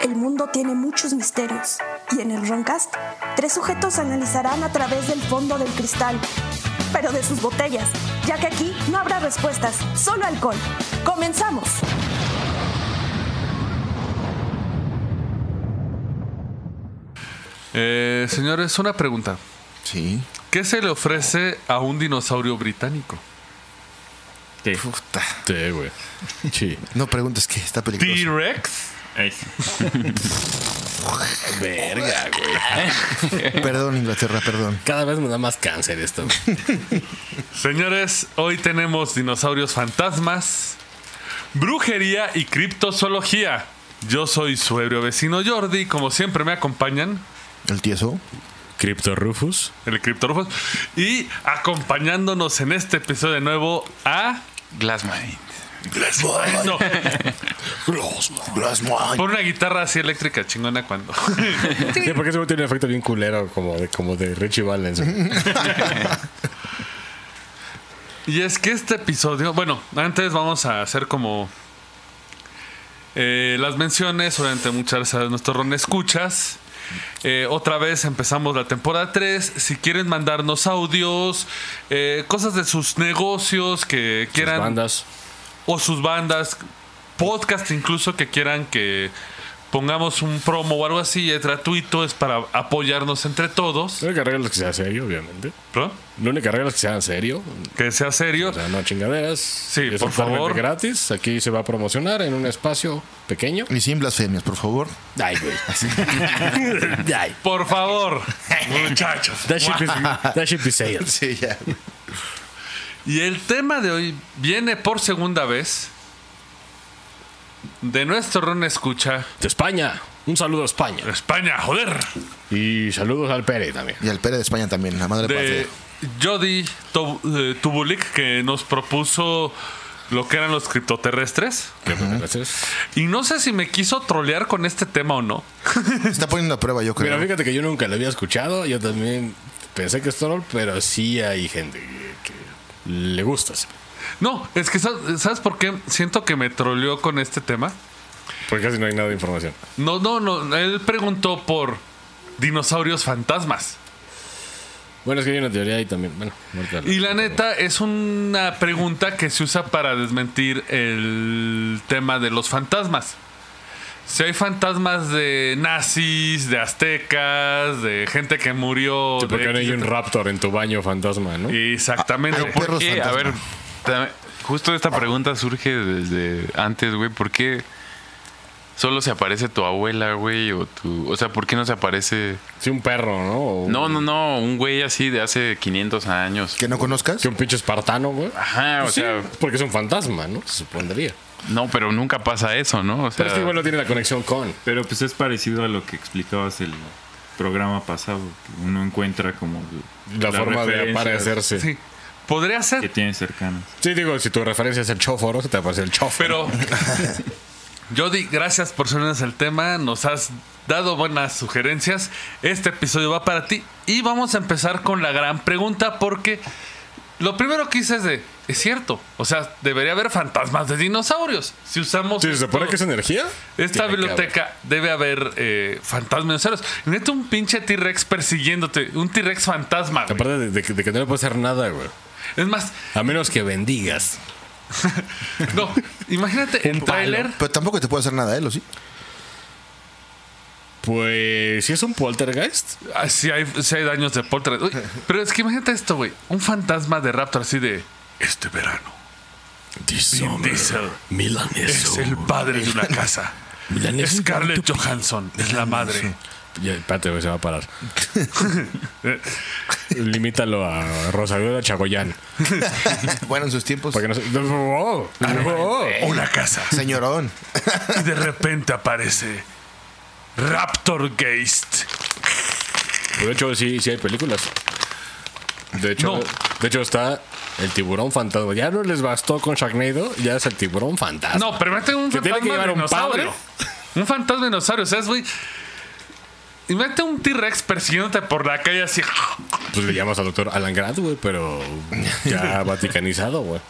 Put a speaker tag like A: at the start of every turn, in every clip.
A: El mundo tiene muchos misterios y en el Roncast, tres sujetos analizarán a través del fondo del cristal, pero de sus botellas, ya que aquí no habrá respuestas, solo alcohol. ¡Comenzamos!
B: Eh, señores, una pregunta.
C: Sí.
B: ¿Qué se le ofrece a un dinosaurio británico?
D: ¿Qué?
C: Puta.
E: Sí, güey. Sí.
C: No preguntes que está peligroso.
B: T-Rex.
E: Verga, güey.
C: Perdón, Inglaterra, perdón.
E: Cada vez me da más cáncer esto.
B: Señores, hoy tenemos dinosaurios fantasmas, brujería y criptozoología. Yo soy su ebrio vecino Jordi, como siempre me acompañan
C: El tieso.
E: Crypto Rufus.
B: el Criptorufos y acompañándonos en este episodio de nuevo a
F: Glassmine.
B: no,
C: Glassmine.
B: por una guitarra así eléctrica chingona cuando
E: Sí, porque ese güey tiene un efecto bien culero, como de, como de Richie Valens.
B: Y es que este episodio, bueno, antes vamos a hacer como eh, las menciones, obviamente muchas gracias a nuestros Ron Escuchas. Eh, otra vez empezamos la temporada 3. Si quieren mandarnos audios, eh, cosas de sus negocios que
E: Sus
B: quieran,
E: bandas.
B: O sus bandas, podcast incluso que quieran que pongamos un promo o algo así, es gratuito, es para apoyarnos entre todos.
E: La única regla es que sea serio, obviamente.
B: ¿no?
E: La única regla es que sea serio.
B: Que sea serio.
E: O sea, no chingaderas.
B: Sí,
E: es
B: por favor.
E: gratis. Aquí se va a promocionar en un espacio pequeño.
C: Y sin blasfemias, por favor.
E: Ay, güey. Ay.
B: Por favor, muchachos.
E: That should be, that should be said.
C: Sí, ya.
B: Y el tema de hoy viene por segunda vez de nuestro Ron Escucha,
E: De España. Un saludo a España.
B: España, joder,
E: Y saludos al Pere también.
C: Y al Pere de España también, la madre
B: de
C: patria.
B: Jody eh, Tubulik, que nos propuso lo que eran los criptoterrestres.
E: ¿Qué gracias.
B: Y no sé si me quiso trolear con este tema o no.
C: Se está poniendo a prueba, yo creo.
E: Mira, fíjate que yo nunca lo había escuchado. Yo también pensé que es troll, pero sí hay gente que le gusta.
B: No, es que sa- ¿sabes por qué? Siento que me troleó con este tema.
E: Porque casi no hay nada de información.
B: No, no, no. Él preguntó por dinosaurios fantasmas.
E: Bueno, es que hay una teoría ahí también. Bueno,
B: Y la neta es una pregunta que se usa para desmentir el tema de los fantasmas. Si hay fantasmas de nazis, de aztecas, de gente que murió.
E: Sí, porque
B: de
E: no hay un raptor en tu baño fantasma, ¿no?
B: Exactamente.
C: Ah,
F: ¿Por qué? A ver, justo esta pregunta surge desde antes, güey. ¿Por qué solo se aparece tu abuela, güey? O tu, o sea, ¿por qué no se aparece?
E: Sí, un perro, ¿no? O
F: No, no, no, un güey así de hace 500 años.
C: ¿Que no conozcas?
E: Que un pinche espartano, güey.
F: Ajá, o
E: Pues sí,
F: sea,
E: porque es un fantasma, ¿no? Se supondría.
F: No, pero nunca pasa eso, ¿no? O sea,
E: Pero es que igual no tiene la conexión con.
D: Pero pues es parecido a lo que explicabas el programa pasado, que uno encuentra como
E: La forma de aparecerse. Sí.
B: Sí. Podría
D: que
B: ser,
D: tiene cercanas.
E: digo, si tu referencia es el chóforo, se te aparece el chóforo.
B: pero. Jody, gracias por sumarnos el tema. Nos has dado buenas sugerencias. Este episodio va para ti. Y vamos a empezar con la gran pregunta, porque lo primero que hice es de. Es cierto. O sea, debería haber fantasmas de dinosaurios. Si usamos.
E: Sí, se supone que es energía.
B: Esta
E: Tiene
B: biblioteca debe haber eh, fantasmas dinosaurios. Neta, un pinche T-Rex persiguiéndote. Un T-Rex fantasma, güey.
E: Aparte de, de que- de que no le puede hacer nada, güey.
B: Es más,
E: A menos que bendigas.
B: no. Imagínate el trailer.
C: Pero tampoco te puede hacer nada, ¿eh? ¿O sí?
E: Pues si es un poltergeist.
B: Ah, sí, hay, sí hay daños de poltergeist. Uy, Pero es que imagínate esto, güey. Un fantasma de Raptor así de. Este verano. Vin Diesel es el padre de una casa. Scarlett Johansson es la madre.
E: Ya, espérate, güey, se va a parar. Limítalo a Rosario Chagoyán.
C: Bueno, en sus tiempos.
E: Para que no se. ¡Oh! ¡Oh!
B: Una casa.
C: Señorón.
B: Y de repente aparece Raptor Geist.
E: De hecho, sí, sí hay películas. De hecho,
B: No.
E: de hecho está el tiburón fantasma. Ya no les bastó con Sharknado, ya es el tiburón fantasma.
B: No, pero mete un
E: Que tiene
B: fantasma
E: que llevar un
B: dinosaurio.
E: padre.
B: Un fantasma dinosaurio, ¿sabes, güey? Y mete un T-Rex persiguiéndote por la calle así.
E: Pues le llamas al doctor Alan Grant, güey, pero ya vaticanizado, güey.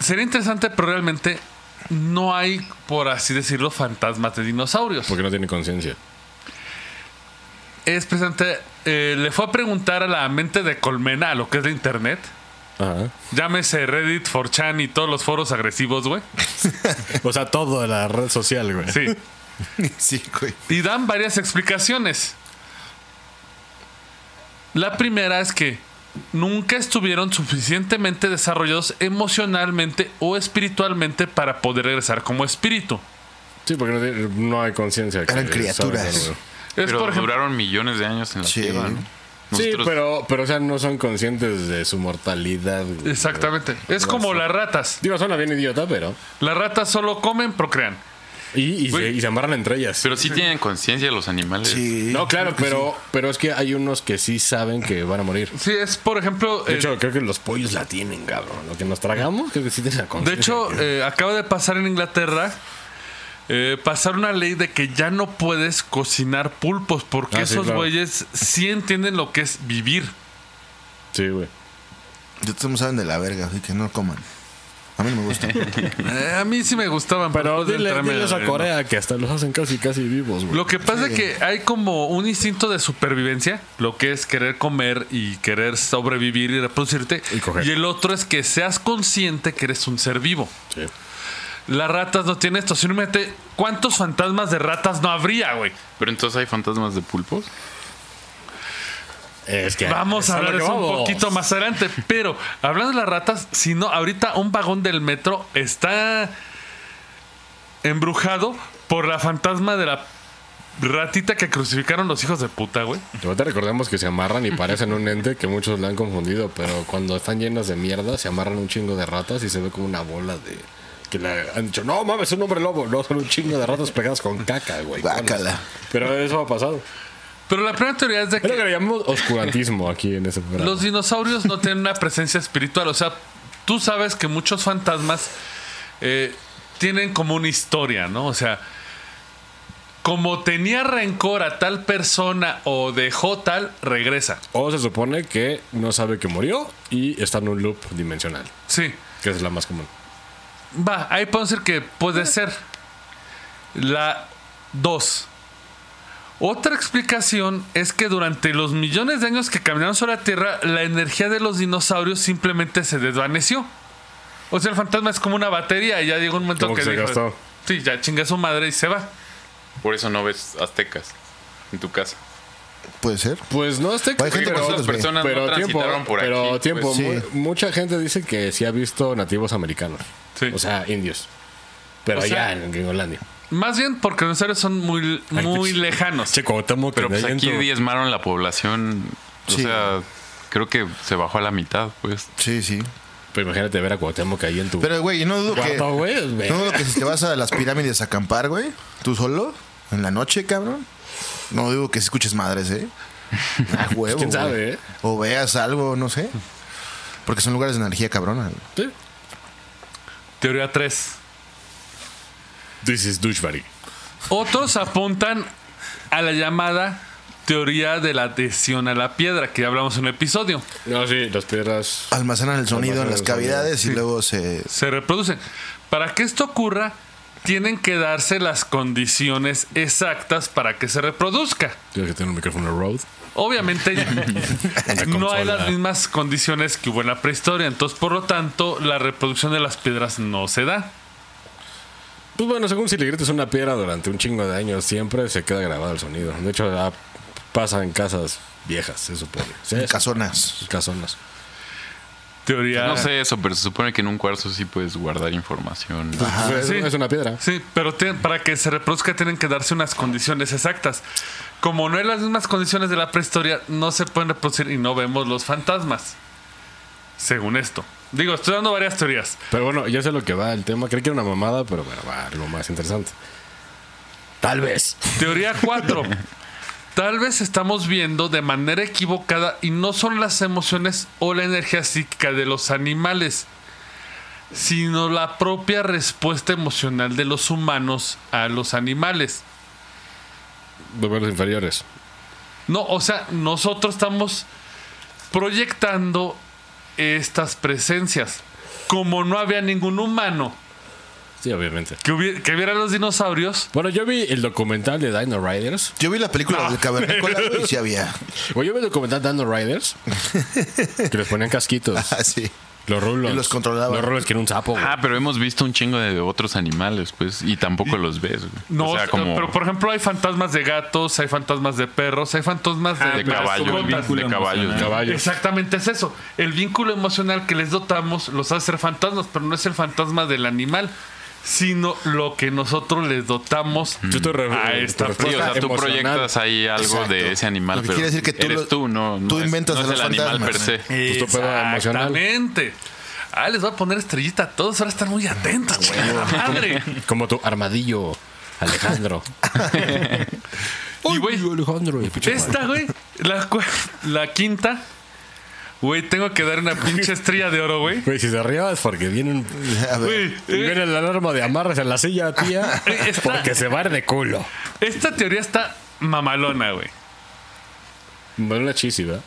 B: Sería interesante, pero realmente no hay, por así decirlo, fantasmas de dinosaurios.
E: Porque no tiene conciencia.
B: Es precisamente, eh, le fue a preguntar a la mente de Colmena, a lo que es de internet.
E: Ajá.
B: Llámese Reddit, 4chan y todos los foros agresivos, güey.
E: O sea, todo la red social, güey.
B: Sí.
C: Sí, güey.
B: Y dan varias explicaciones. La primera es que nunca estuvieron suficientemente desarrollados emocionalmente o espiritualmente para poder regresar como espíritu.
E: Sí, porque no, hay conciencia. que
C: Eran criaturas.
B: Es,
F: Pero
B: por ejemplo,
F: duraron millones de años en la
C: Sí.
F: Tierra, ¿no?
E: Sí, pero, pero, o sea, no son conscientes de su mortalidad.
B: exactamente. Es como las ratas.
E: Digo, suena bien idiota, pero.
B: Las ratas solo comen, procrean.
E: Y, y, se,
F: Güey.
E: y se amarran entre ellas.
F: Pero sí tienen conciencia los animales.
C: Sí.
E: no, claro, pero, pero es que hay unos que sí saben que van a morir.
B: Sí, es por ejemplo.
E: De
B: eh,
E: hecho, creo que los pollos la tienen, cabrón. Lo que nos tragamos, creo que sí tienen la
B: De
E: conciencia.
B: hecho,
E: que-
B: eh, acaba de pasar en Inglaterra. eh, pasar una ley de que ya no puedes cocinar pulpos porque
E: Ah, sí,
B: esos
E: claro.
B: güeyes sí entienden lo que es vivir.
E: sí, güey.
C: De todos saben de la verga, así que no coman. A mí no me gusta.
B: Eh, a mí sí me gustaban.
E: Pero
B: de
E: dile, diles
B: a-
E: a Corea que hasta los hacen casi, casi vivos, güey.
B: Lo que pasa es que hay como un instinto de supervivencia, lo que es querer comer y querer sobrevivir y reproducirte.
E: Y coger.
B: el otro es que seas consciente que eres un ser vivo.
E: Sí.
B: Las ratas no tienen esto. Simplemente, ¿cuántos fantasmas de ratas no habría, güey?
F: Pero entonces hay fantasmas de pulpos.
E: Es que
B: Vamos a hablar de eso un poquito más adelante. Pero hablando de las ratas, si no, ahorita un vagón del metro está embrujado por la fantasma de la ratita que crucificaron los hijos de puta, güey.
E: Ahorita recordemos que se amarran y parecen un ente que muchos le han confundido, pero cuando están llenas de mierda se amarran un chingo de ratas y se ve como una bola de... Que le han dicho, no mames, es un hombre lobo. No, son un chingo de ratas pegadas con caca, güey.
C: Guácala.
E: Pero eso ha pasado.
B: Pero la primera teoría es de
E: Es lo que
B: que
E: le llamamos oscurantismo aquí en ese programa.
B: los dinosaurios no tienen una presencia espiritual. O sea, tú sabes que muchos fantasmas eh, tienen como una historia, ¿no? O sea, como tenía rencor a tal persona o dejó tal, regresa.
E: O se supone que no sabe que murió y está en un loop dimensional,
B: Sí.
E: que es la más común.
B: Va, ahí podemos decir que puede ser. La 2. Otra explicación es que durante los millones de años que caminaron sobre la Tierra, la energía de los dinosaurios simplemente se desvaneció. O sea, el fantasma es como una batería y ya llegó un momento
E: Como
B: que,
E: que se
B: dijo,
E: gastó.
B: Sí, ya chinga su madre y se va.
F: Por eso no ves aztecas en tu casa.
C: Puede ser.
E: Pues no esté
C: Hay gente que
E: pero,
C: ve.
F: personas
E: pero
F: no
E: tiempo,
F: transitaron por
E: pero
F: aquí.
E: tiempo,
F: pues.
C: Sí.
E: mucha gente dice que sí ha visto nativos americanos.
B: Sí.
E: O sea, indios. Pero
B: O
E: allá
B: sea-
E: en Gringolandia.
B: Más bien porque los dinosaurios son muy, muy
E: pues,
B: lejanos.
E: Che, Cuauhtémoc,
F: Pero pues aquí diezmaron la población. O
C: Sí.
F: sea, creo que se bajó a la mitad, pues.
C: Sí, sí.
E: Pero imagínate ver a Cuauhtémoc ahí en tu
C: Pero, güey, no dudo que.
E: güey.
C: No dudo que si te vas a las pirámides a acampar, güey, tú solo, en la noche, cabrón. No digo que escuches madres, ¿eh? Ah, huevo.
E: ¿Quién sabe,
C: güey.
E: eh?
C: O veas algo, no sé. Porque son lugares de energía cabrona. güey.
E: Sí.
B: Teoría 3.
E: This is douchebag.
B: Otros apuntan a la llamada teoría de la adhesión a la piedra, que ya hablamos en un episodio.
E: No, sí, las piedras.
C: Almacenan el sonido en las cavidades y luego se.
B: Se reproducen. Para que esto ocurra, tienen que darse las condiciones exactas para que se reproduzca.
E: Tienes que tener un micrófono Rode.
B: Obviamente no hay las mismas condiciones que hubo en la prehistoria, entonces por lo tanto la reproducción de las piedras no se da.
E: Pues bueno, según si le gritas una piedra durante un chingo de años, siempre se queda grabado el sonido. De hecho, ah, pasa en casas viejas, se supone. Sí,
C: Casonas.
E: casonas.
B: Teoría.
F: No sé eso, pero se supone que en un cuarzo sí puedes guardar información.
E: Pues,
B: sí.
E: es, es una piedra.
B: Sí, pero para que se reproduzca tienen que darse unas condiciones exactas. Como no hay las mismas condiciones de la prehistoria, no se pueden reproducir y no vemos los fantasmas. Según esto. Digo, estoy dando varias teorías.
E: Pero bueno, ya sé lo que va el tema. Creí que era una mamada, pero bueno, va algo más interesante. Tal vez.
B: Teoría 4. Tal vez estamos viendo de manera equivocada y no son las emociones o la energía psíquica de los animales, sino la propia respuesta emocional de los humanos a los animales.
E: De los inferiores.
B: No, o sea, nosotros estamos proyectando estas presencias. Como no había ningún humano
E: Sí, obviamente.
B: Que, hubiera, que vieran los dinosaurios.
E: Bueno, yo vi el documental de Dino Riders.
C: Yo vi la película del cavernícola güey, y sí había.
E: Bueno, yo vi el documental de Dino Riders. que les ponían casquitos.
C: Ah, sí.
E: Los rulos.
C: Y los controlaban.
E: Los rulos que era un sapo. güey.
F: Ah, pero hemos visto un chingo de otros animales, pues, y tampoco los ves, güey.
B: No,
F: o sea, como
B: pero por ejemplo hay fantasmas de gatos, hay fantasmas de perros, hay fantasmas de,
F: de caballo, de caballos.
D: emocional.
E: Caballos.
B: Exactamente es eso. El vínculo emocional que les dotamos los hace ser fantasmas, pero no es el fantasma del animal, sino lo que nosotros les dotamos
E: Yo estoy re-
B: a
E: eh,
B: esta
F: Sí, o sea, tú proyectas ahí algo
C: Exacto.
F: de ese animal,
C: Lo que
F: pero
C: quiere decir que tú
F: eres tú, no, no
C: tú
F: es-
C: inventas
F: no es
C: los
F: el animal per
C: fantasmas.
F: se.
B: Exactamente. Ah, les voy a poner estrellita a todos. Ahora están muy atentos, chingada madre.
E: Como tu armadillo, Alejandro.
B: Y, güey,
E: Alejandro.
B: Esta, güey, la quinta, güey, tengo que dar una pinche estrella de oro, güey.
E: Güey, si se ríe es porque vienen.
C: A ver.
B: Güey,
E: Y
B: eh,
E: viene la alarma de amarres en la silla, tía.
B: Eh,
E: Porque se va a ir de culo.
B: esta teoría está mamalona, güey.
E: Una chisi, ¿verdad?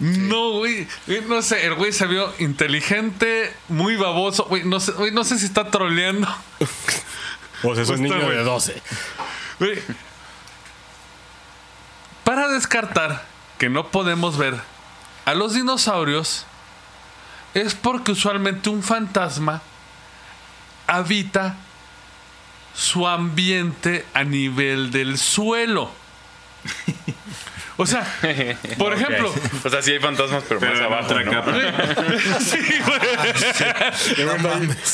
B: No, güey. eh, No sé, el güey se vio inteligente, muy baboso. Güey, no sé, güey, no sé si está troleando.
E: O sea, es un
B: Justo,
E: niño de 12.
B: Güey. Para descartar que no podemos ver a los dinosaurios, es porque usualmente un fantasma habita su ambiente a nivel del suelo. O sea, por ejemplo,
F: O sea, sí hay fantasmas, pero,
D: Pero
F: más abajo.
D: otra
F: ¿no?
D: capa.
B: sí, güey.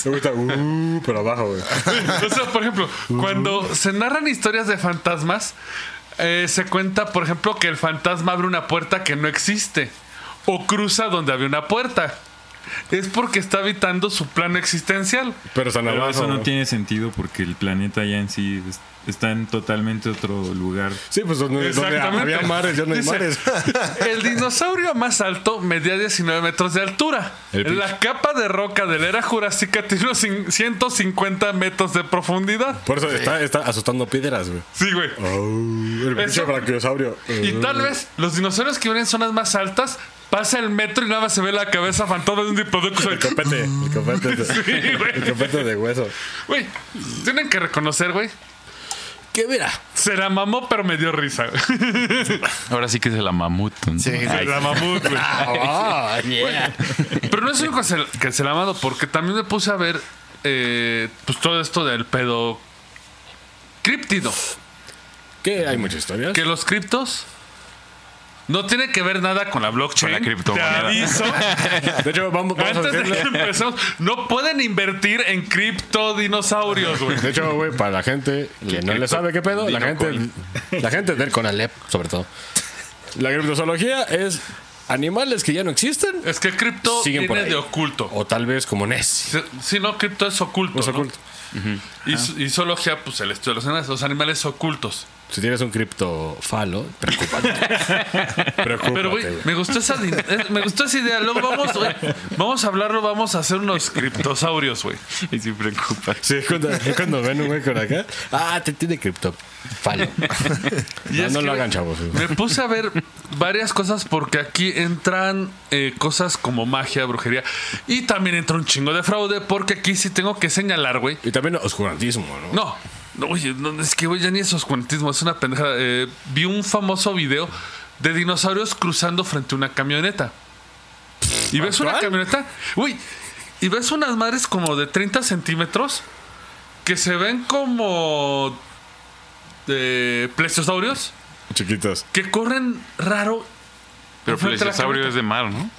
E: Me gusta, uh, pero abajo, güey.
B: O sea, por ejemplo, cuando se narran historias de fantasmas, eh, se cuenta, por ejemplo, que el fantasma abre una puerta que no existe o cruza donde había una puerta. Es porque está habitando su plano existencial.
E: Pero están
D: Pero
E: abajo.
D: eso no tiene sentido porque el planeta ya en sí es- está en totalmente otro lugar.
E: Sí, pues donde, había mares, ya no hay
B: Dice,
E: mares.
B: El dinosaurio más alto medía 19 metros de altura.
E: El.
B: La capa de roca de la era jurásica tiene unos cin- 150 metros de profundidad.
E: Por eso está, está asustando piedras, güey.
B: Sí, güey.
E: Oh, el pinche brachiosaurio.
B: Y tal vez los dinosaurios que viven en zonas más altas pasa el metro y nada más se ve la cabeza fantasma de un diplodocus.
E: El copete, el copete, de,
B: Sí, güey.
E: el copete de hueso.
B: Güey, tienen que reconocer, güey.
E: Que mira,
B: Se la mamó, pero me dio risa.
F: Ahora sí que es la mamut. ¿no?
C: Sí,
B: Se la mamut, güey.
E: ah, yeah.
B: Pero no es único que se, que se la ha amado, porque también me puse a ver eh, pues todo esto del pedo críptido.
E: que hay muchas historias.
B: Que los criptos no tiene que ver nada con la blockchain.
F: Con la criptomoneda.
B: Te aviso.
E: De hecho, vamos, vamos a
B: Antes de que empezamos, no pueden invertir en criptodinosaurios, güey.
E: De hecho, güey, para la gente que no le sabe qué pedo, la gente, la gente del Conalep, sobre todo. La criptozoología es animales que ya no existen
B: Es que cripto
E: Siguen por
B: viene
E: ahí.
B: de oculto.
E: o tal vez como Ness.
B: Si, si no, cripto es oculto.
E: Es
B: ¿no?
E: oculto.
B: Y, y zoología, pues el estudio de los animales, los animales ocultos.
E: Si tienes un criptofalo, preocúpate. preocúpate,
B: Pero, güey,
E: güey.
B: me gustó esa din- eh, me gustó esa idea. Luego vamos, güey, vamos a hablarlo, vamos a hacer unos criptosaurios, güey.
F: Y sí preocupa.
E: Sí, cuando, cuando ven un güey con acá, ah, te tiene criptofalo. No, no lo hagan, chavos.
B: Me puse a ver varias cosas porque aquí entran eh, cosas como magia, brujería y también entra un chingo de fraude porque aquí sí tengo que señalar, güey.
E: Y también oscurantismo, ¿no?
B: No, no, oye, no, es que güey, ya ni es oscurantismo, es una pendejada. Eh, vi un famoso video de dinosaurios cruzando frente a una camioneta. Y ves una camioneta, güey, y ves unas madres como de 30 centímetros que se ven como de plesiosaurios
E: Chiquitos.
B: que corren raro.
F: Pero plesiosaurio es de mar, ¿no?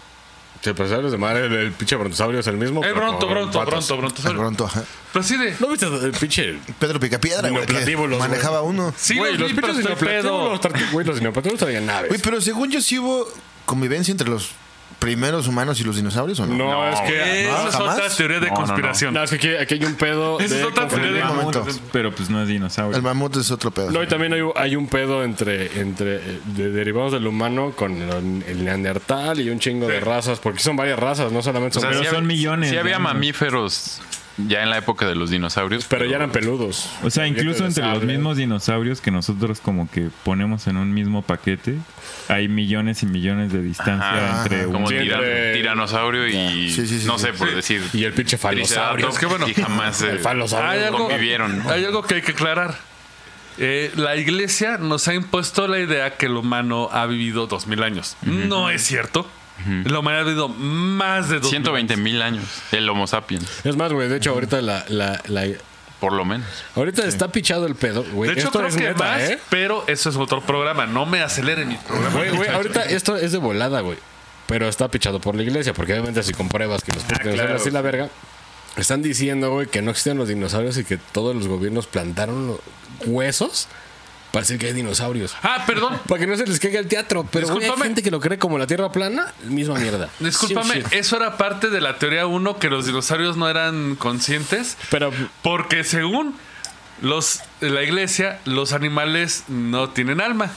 E: Sí, pues sabes de madre, el, el pinche brontosaurio es el mismo. Pero
B: bronto,
E: con
B: bronto,
E: patas.
B: bronto,
C: pronto, ajá.
B: Pero así de.
E: ¿No viste el pinche
C: Pedro Picapiedra, güey, que
E: Dinoplatíbulos, güey.
C: manejaba uno.
B: Sí,
E: Güey,
B: los
E: los
B: vi, pero
E: pinches
B: estoy pedo.
E: dinoplatíbulos, tar- güey, los dinoplatíbulos traían naves.
C: Güey, pero según yo sí hubo convivencia entre los primeros humanos y los dinosaurios, ¿o no?
E: no, es que.
B: Esa es
C: ¿Jamás?
B: otra teoría de
F: No, no, no.
B: conspiración.
E: No, es que aquí, aquí hay un pedo.
B: Esa es
E: de
B: otra teoría de
C: momento.
B: conspiración.
D: Pero pues no es dinosaurio.
C: El mamut es otro pedo.
E: No, y también hay, hay un pedo entre, entre eh, de- derivados del humano con el, el neandertal y un chingo de razas, porque son varias razas, no solamente
F: O
E: son
F: sea,
D: Pero son millones
F: Sí había mamíferos ya en la época de los dinosaurios.
E: Pero ya eran peludos.
D: O sea, incluso entre los mismos dinosaurios que nosotros como que ponemos en un mismo paquete, hay millones y millones de distancia
F: Ajá,
D: entre
F: como
D: un...
E: Sí,
F: tira-
E: entre-
F: tiranosaurio y
C: Sí, sí, sí,
F: no
C: sí.
F: sé por decir
E: Y el pinche falosaurio.
F: triceratops
B: Es que bueno,
F: y jamás eh,
E: El falosaurio.
B: Hay algo,
F: convivieron. ¿no?
B: hay algo que hay que aclarar. Eh, la iglesia nos ha impuesto la idea que el humano ha vivido dos mil años. No es cierto. La humanidad ha vivido más de dos
F: 120 mil años el Homo sapiens,
E: Es más, güey, de hecho ahorita la, la, la-
F: por lo menos.
E: ahorita está pichado el pedo, güey.
B: De hecho,
E: Esto
B: creo
E: es
B: que
E: neta,
B: más,
E: ¿eh?
B: pero eso es otro programa. No me aceleren mi programa.
E: Güey, güey, ahorita esto es de volada, güey. Pero está pichado por la iglesia, porque obviamente si compruebas que los putos son así la verga, están diciendo, güey, que no existen los dinosaurios y que todos los gobiernos plantaron los huesos para decir que hay dinosaurios.
B: Ah, perdón.
E: Para que no se les caiga el teatro. Pero güey, hay gente que lo cree como la tierra plana, misma mierda.
B: Discúlpame,
E: shit.
B: eso era parte de la teoría 1 que los dinosaurios no eran conscientes.
E: Pero
B: Porque según los, la iglesia, los animales no tienen alma.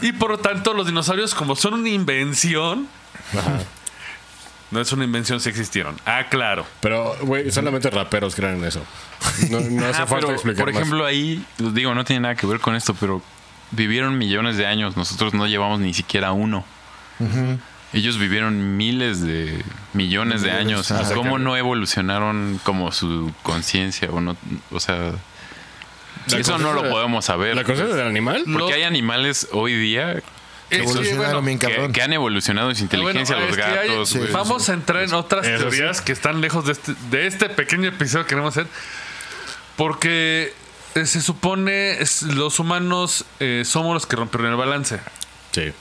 B: Y por lo tanto, los dinosaurios, como son una invención, no es una invención si existieron. Ah, claro.
E: Pero, güey, solamente raperos creen en eso. No, no hace
F: Ah,
E: falta
F: pero,
E: explicar
F: por
E: más.
F: ejemplo, ahí, pues, digo, no tiene nada que ver con esto, pero vivieron millones de años. Nosotros no llevamos ni siquiera uno. Ellos vivieron miles de millones de años. ¿Cómo no evolucionaron como su conciencia? O, no, o sea,
E: La
F: eso no lo
E: de-
F: podemos saber.
E: ¿La conciencia del animal?
F: Porque hay animales hoy día
B: Eh,
C: Evolucionaron
B: bueno,
C: bien
F: que,
C: cabrón.
F: que han evolucionado en su inteligencia,
B: Bueno,
F: los
B: hay-
F: gatos.
C: Sí.
B: Vamos a entrar en otras
E: Eso
B: teorías que están lejos de este, de este pequeño episodio que queremos hacer. Porque eh, se supone es- los humanos eh, somos los que rompieron el balance.
E: Sí.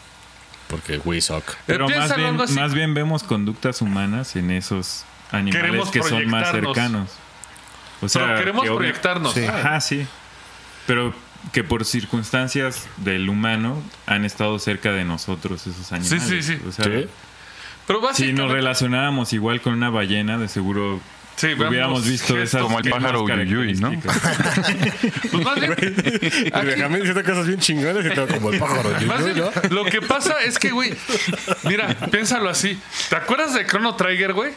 E: Porque we suck.
D: Pero más bien, más bien vemos conductas humanas en esos animales
B: Queremos
D: que son más cercanos. O sea,
B: Pero queremos
D: que
B: proyectarnos.
C: Sí.
D: Ajá, sí. Pero que por circunstancias del humano han estado cerca de nosotros esos animales.
B: sí, sí.
D: O sea,
E: Sí.
B: Pero
D: si nos relacionáramos igual con una ballena, de seguro
B: Sí,
D: hubiéramos visto esas
F: como el pájaro Uyuyuy, ¿no?
B: pues más bien,
E: Y Benjamín diciendo cosas bien chingonas y todo como el pájaro.
B: Bien,
E: ¿no?
B: lo que pasa es que, güey, mira, piénsalo así. ¿Te acuerdas de Chrono Trigger, güey?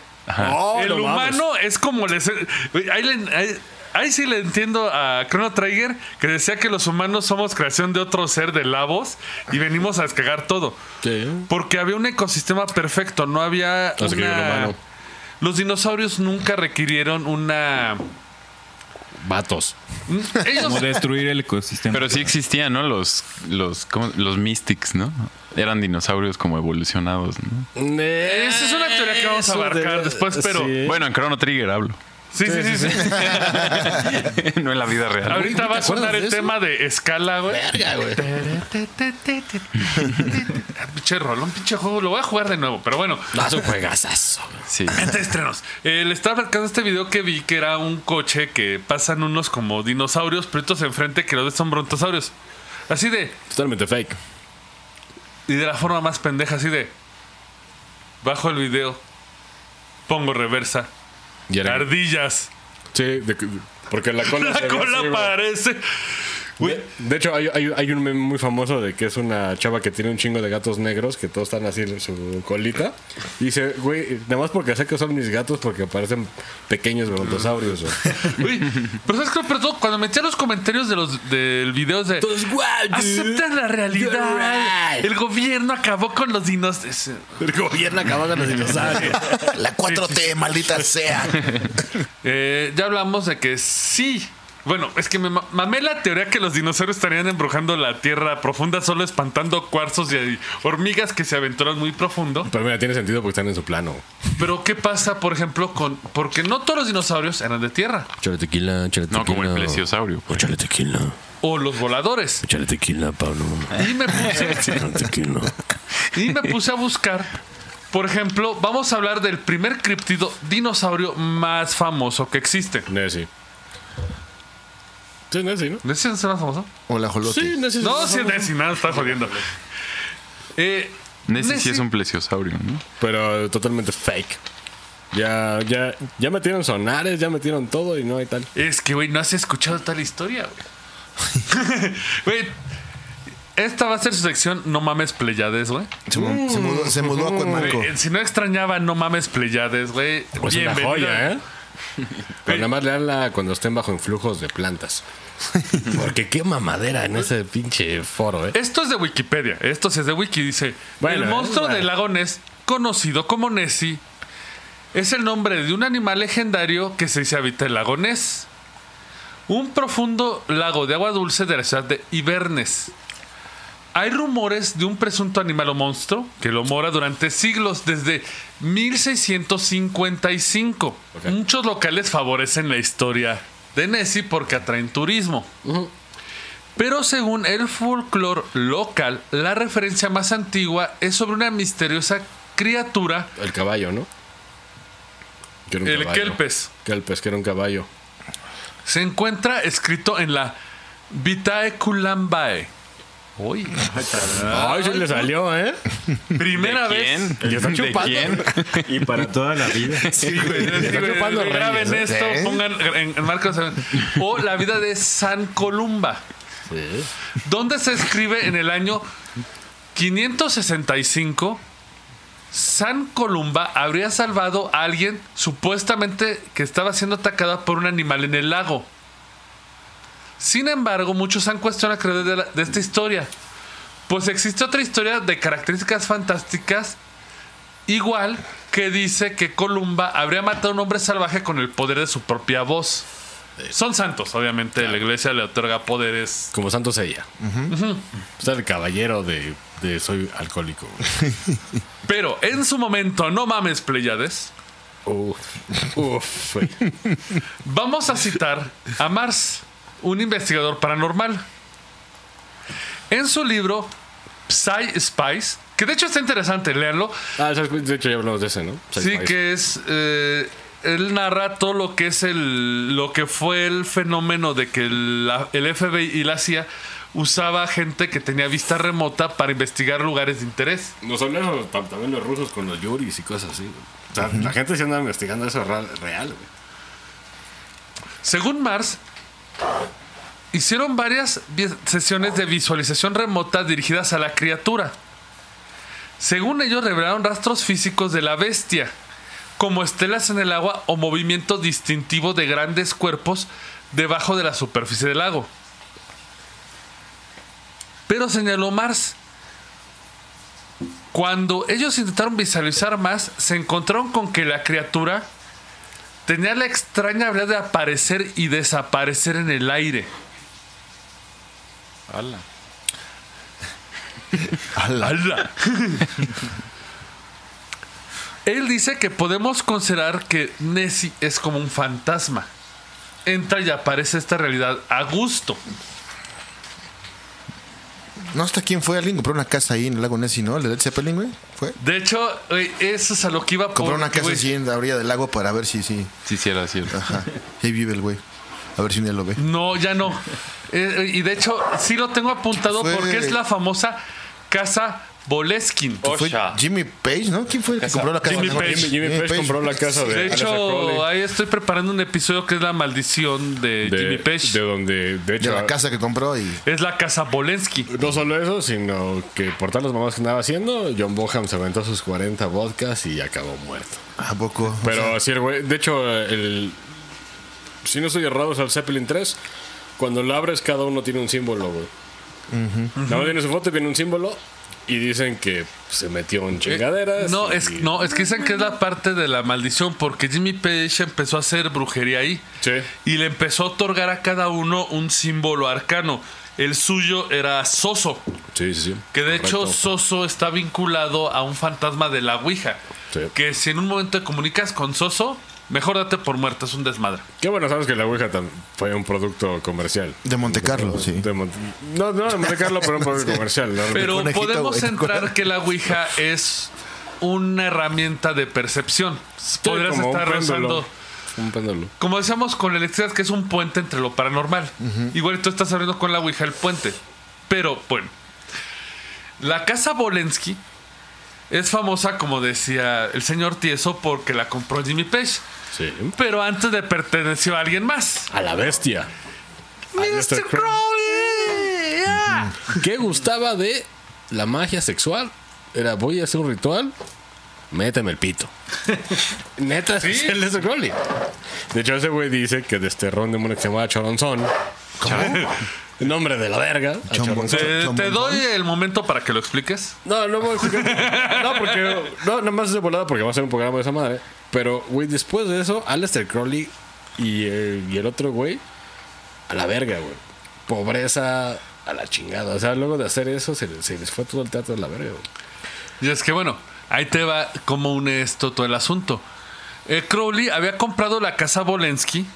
E: Oh,
B: el
E: mames.
B: humano es como les, güey, ahí, le- ahí- sí le entiendo a Chrono Trigger que decía que los humanos somos creación de otro ser de labos y venimos a descagar todo.
E: Sí.
B: Porque había un ecosistema perfecto, no había una...
E: humano.
B: Los dinosaurios nunca requirieron una...
E: Vatos.
B: Ellos...
D: Como destruir el ecosistema.
F: Pero sí existían, ¿no? Los, los, ¿cómo? los mystics, ¿no? Eran dinosaurios como evolucionados, ¿no?
B: Esa es una teoría que vamos a abarcar
E: de-
B: después, pero...
E: sí.
F: Bueno, en Chrono Trigger hablo.
B: Sí, sí, sí. sí.
F: no en la vida real.
B: Ahorita va a sonar el tema de escala, güey.
E: Verga, güey.
B: Pinche rolón, pinche juego. Lo voy a jugar de nuevo, pero bueno.
E: No, es un juegazazo.
F: Sí.
B: Entre estrenos. Eh, le estaba marcando este video que vi que era un coche que pasan unos como dinosaurios, pero estos enfrente que los de son brontosaurios. Así de.
E: Totalmente fake.
B: Y de la forma más pendeja, así de. Bajo el video. Pongo reversa.
E: Y
B: Ardillas.
E: Sí, de- porque la cola
B: La
E: se ve
B: cola
E: así, güey.
B: parece.
E: De, de hecho, hay, hay- hay un meme muy famoso de que es una chava que tiene un chingo de gatos negros que todos están así en su colita. Y dice, güey, nada más porque sé que son mis gatos porque parecen pequeños brontosaurios.
B: Uy, pero sabes qué, pero todo, cuando metí a los comentarios de los del video de
E: Todos, "Wow,
B: aceptan la realidad.
E: you're right".
B: El gobierno acabó con los dinosaurios.
E: El gobierno acaba con los dinosaurios.
C: La 4T, maldita sea.
B: Eh, ya hablamos de que sí. Bueno, es que me ma- mamé la teoría que los dinosaurios estarían embrujando la tierra profunda solo espantando cuarzos y hormigas que se aventuran muy profundo.
E: Pero mira, tiene sentido porque están en su plano.
B: Pero ¿qué pasa, por ejemplo, con... Porque no todos los dinosaurios eran de tierra.
E: Échale tequila, échale
F: No como el plesiosaurio. pues.
E: Échale tequila,
B: O los voladores.
E: échale tequila, Pablo.
B: Y me puse,
E: tequila.
B: y me puse a buscar... Por ejemplo, vamos a hablar del primer criptido dinosaurio más famoso que existe.
E: Nessie. Sí, Nessie, ¿no?
B: ¿Ese es el más famoso?
C: O la jolote.
E: Sí, Nessie. es
B: No,
E: el
B: si es
E: famoso.
B: Nessie, nada, está jodiendo. Eh,
F: Nessie sí
B: Nessie-
F: es un plesiosaurio, ¿no?
E: Pero totalmente fake. Ya, ya, ya metieron sonares, ya metieron todo y no hay tal.
B: Es que, güey, no has escuchado tal historia, güey. Güey, esta va a ser su sección No mames Pleiades, güey.
C: Se, mu- se mudó, se mudó a Cuemanco.
B: Güey, Si no extrañaba No mames Pleiades, güey.
E: Pues una
B: bienvenido.
E: joya, ¿eh? Pero nada más leanla cuando estén bajo influjos de plantas. Porque qué mamadera en ese pinche foro, ¿eh?
B: Esto es de Wikipedia. Esto sí es de Wiki. Dice:
E: Bueno,
B: El monstruo
E: eh, bueno.
B: del lago Ness, conocido como Nessie, es el nombre de un animal legendario que se dice habita el lago Ness. Un profundo lago de agua dulce de la ciudad de Ibernes. Hay rumores de un presunto animal o monstruo que lo mora durante siglos, desde 1655.
E: Ok.
B: Muchos locales favorecen la historia de Nessie porque atraen turismo. Pero según el folclore local, la referencia más antigua es sobre una misteriosa criatura,
E: El caballo, ¿no? Que era un
B: el
E: caballo.
B: kelpes.
E: Kelpes, que era un caballo.
B: Se encuentra escrito en la Vitae Culambae. Uy,
E: Ay, se le salió, ¿eh?
B: primera
F: ¿De
B: vez.
F: quién?
E: Ya está
F: ¿De
E: chupando.
F: quién?
D: Y para toda la vida.
B: Sí, güey, sí, güey,
E: chupando
B: graben
E: reyes,
B: esto,
C: ¿eh?
B: pongan en, en marcos. O la vida de San Columba,
E: Sí.
B: donde se escribe en el año 565. San Columba habría salvado a alguien supuestamente que estaba siendo atacada por un animal en el lago. Sin embargo, muchos han cuestionado la credibilidad de, la- de esta historia. Pues existe otra historia de características fantásticas, igual que dice que Columba habría matado a un hombre salvaje con el poder de su propia voz. Son santos, obviamente, la iglesia le otorga poderes.
E: Como Santos ella. O sea, el caballero de, de soy alcohólico.
B: Pero en su momento, no mames, Pleiades,
E: Uf. Uf.
B: vamos a citar a Mars, un investigador paranormal. En su libro Psy Spice, que de hecho está interesante, léanlo.
E: Ah, de hecho ya hablamos de ese, ¿no?
B: Sí, que es. eh, él narra todo lo que es el. lo que fue el fenómeno de que la- el FBI y la CIA usaba gente que tenía vista remota para investigar lugares de interés.
E: No solo eso, tam- también los rusos con los yuris y cosas así. O sea, la gente se anda investigando eso real, real güey.
B: Según Mars, hicieron varias sesiones de visualización remota dirigidas a la criatura. Según ellos, revelaron rastros físicos de la bestia, como estelas en el agua o movimiento distintivo de grandes cuerpos debajo de la superficie del lago. Pero señaló Mars. Cuando ellos intentaron visualizar más, se encontraron con que la criatura tenía la extraña habilidad de aparecer y desaparecer en el aire.
F: Ala.
B: ¡Hala! Él dice que podemos considerar que Nessie es como un fantasma. Entra y aparece esta realidad a gusto.
C: No, hasta quién fue. Alguien compró una casa ahí en el lago Nessie, ¿no? El de Led Zeppelin, güey. Fue.
B: De hecho, güey, eso es a lo que iba
C: Compró una casa
B: güey,
C: así en la orilla del lago para ver si sí.
F: Sí, sí, era cierto.
C: Ajá. Ahí vive el güey. A ver si un día lo ve.
B: No, ya no. Eh, y de hecho, sí lo tengo apuntado
C: Fue-
B: porque es la famosa casa Boleskin.
C: Fue Jimmy Page, ¿no? ¿Quién fue el que compró la casa?
B: Jimmy
C: No,
B: Page.
E: Jimmy, Jimmy Page compró la casa de,
B: De hecho, ahí estoy preparando un episodio que es la maldición de,
E: de,
B: Jimmy Page.
E: de donde, de
C: De
E: hecho,
C: la casa que compró y.
B: Es la casa Bolensky.
E: no solo eso, sino que por todas las mamás que andaba haciendo, John Bonham se aventó sus 40 vodkas y acabó muerto.
C: ¿A poco? O
E: Pero
C: sea,
E: sí, el güey, de hecho, el, si no estoy errado, es el Zeppelin 3. Cuando lo abres, cada uno tiene un símbolo, güey. Nada más viene su foto y viene un símbolo. Y dicen que se metió en chingaderas.
B: No,
E: y-
B: es, no, es que dicen que es la parte de la maldición porque Jimmy Page empezó a hacer brujería ahí
E: Sí.
B: y le empezó a otorgar a cada uno un símbolo arcano. El suyo era Soso,
E: Sí, sí, sí.
B: que de hecho. Soso está vinculado a un fantasma de la Ouija.
E: Sí.
B: Que si en un momento te comunicas con Soso, mejor date por muerto, es un desmadre.
E: Qué bueno, sabes que la Ouija fue un producto comercial.
C: De Monte Carlo, sí.
E: De Mon- no, no, de Monte Carlo, pero un producto comercial. ¿no?
B: Pero podemos entrar que la Ouija es una herramienta de percepción.
E: Sí,
B: Podrías estar rozando.
E: Un péndulo.
B: Como decíamos con la electricidad, que es un puente entre lo paranormal. Igual tú estás abriendo con la Ouija el puente. Pero bueno, la casa Bolensky es famosa, como decía el señor Tieso, porque la compró Jimmy Page.
E: Sí.
B: Pero antes le perteneció a alguien más.
E: A la bestia.
B: Mr. Crowley. yeah.
E: ¿Qué gustaba de la magia sexual? Era, voy a hacer un ritual méteme el pito. Neta, es el de Crowley. De hecho, ese güey dice que desterró un demonio que se llamaba Choronzón. El nombre de la verga. a.
B: Te, doy el momento para que lo expliques.
E: No, no voy a explicar. No, porque. No, nada más es de volada porque va a ser un programa de esa madre. Pero, güey, después de eso, Aleister Crowley y, el- y el otro güey, a la verga, güey. Pobreza a la chingada. O sea, luego de hacer eso, se, se les fue todo el teatro a la verga, güey.
B: Y es que bueno, ahí te va cómo une esto todo el asunto. Eh, Crowley había comprado la casa Bolensky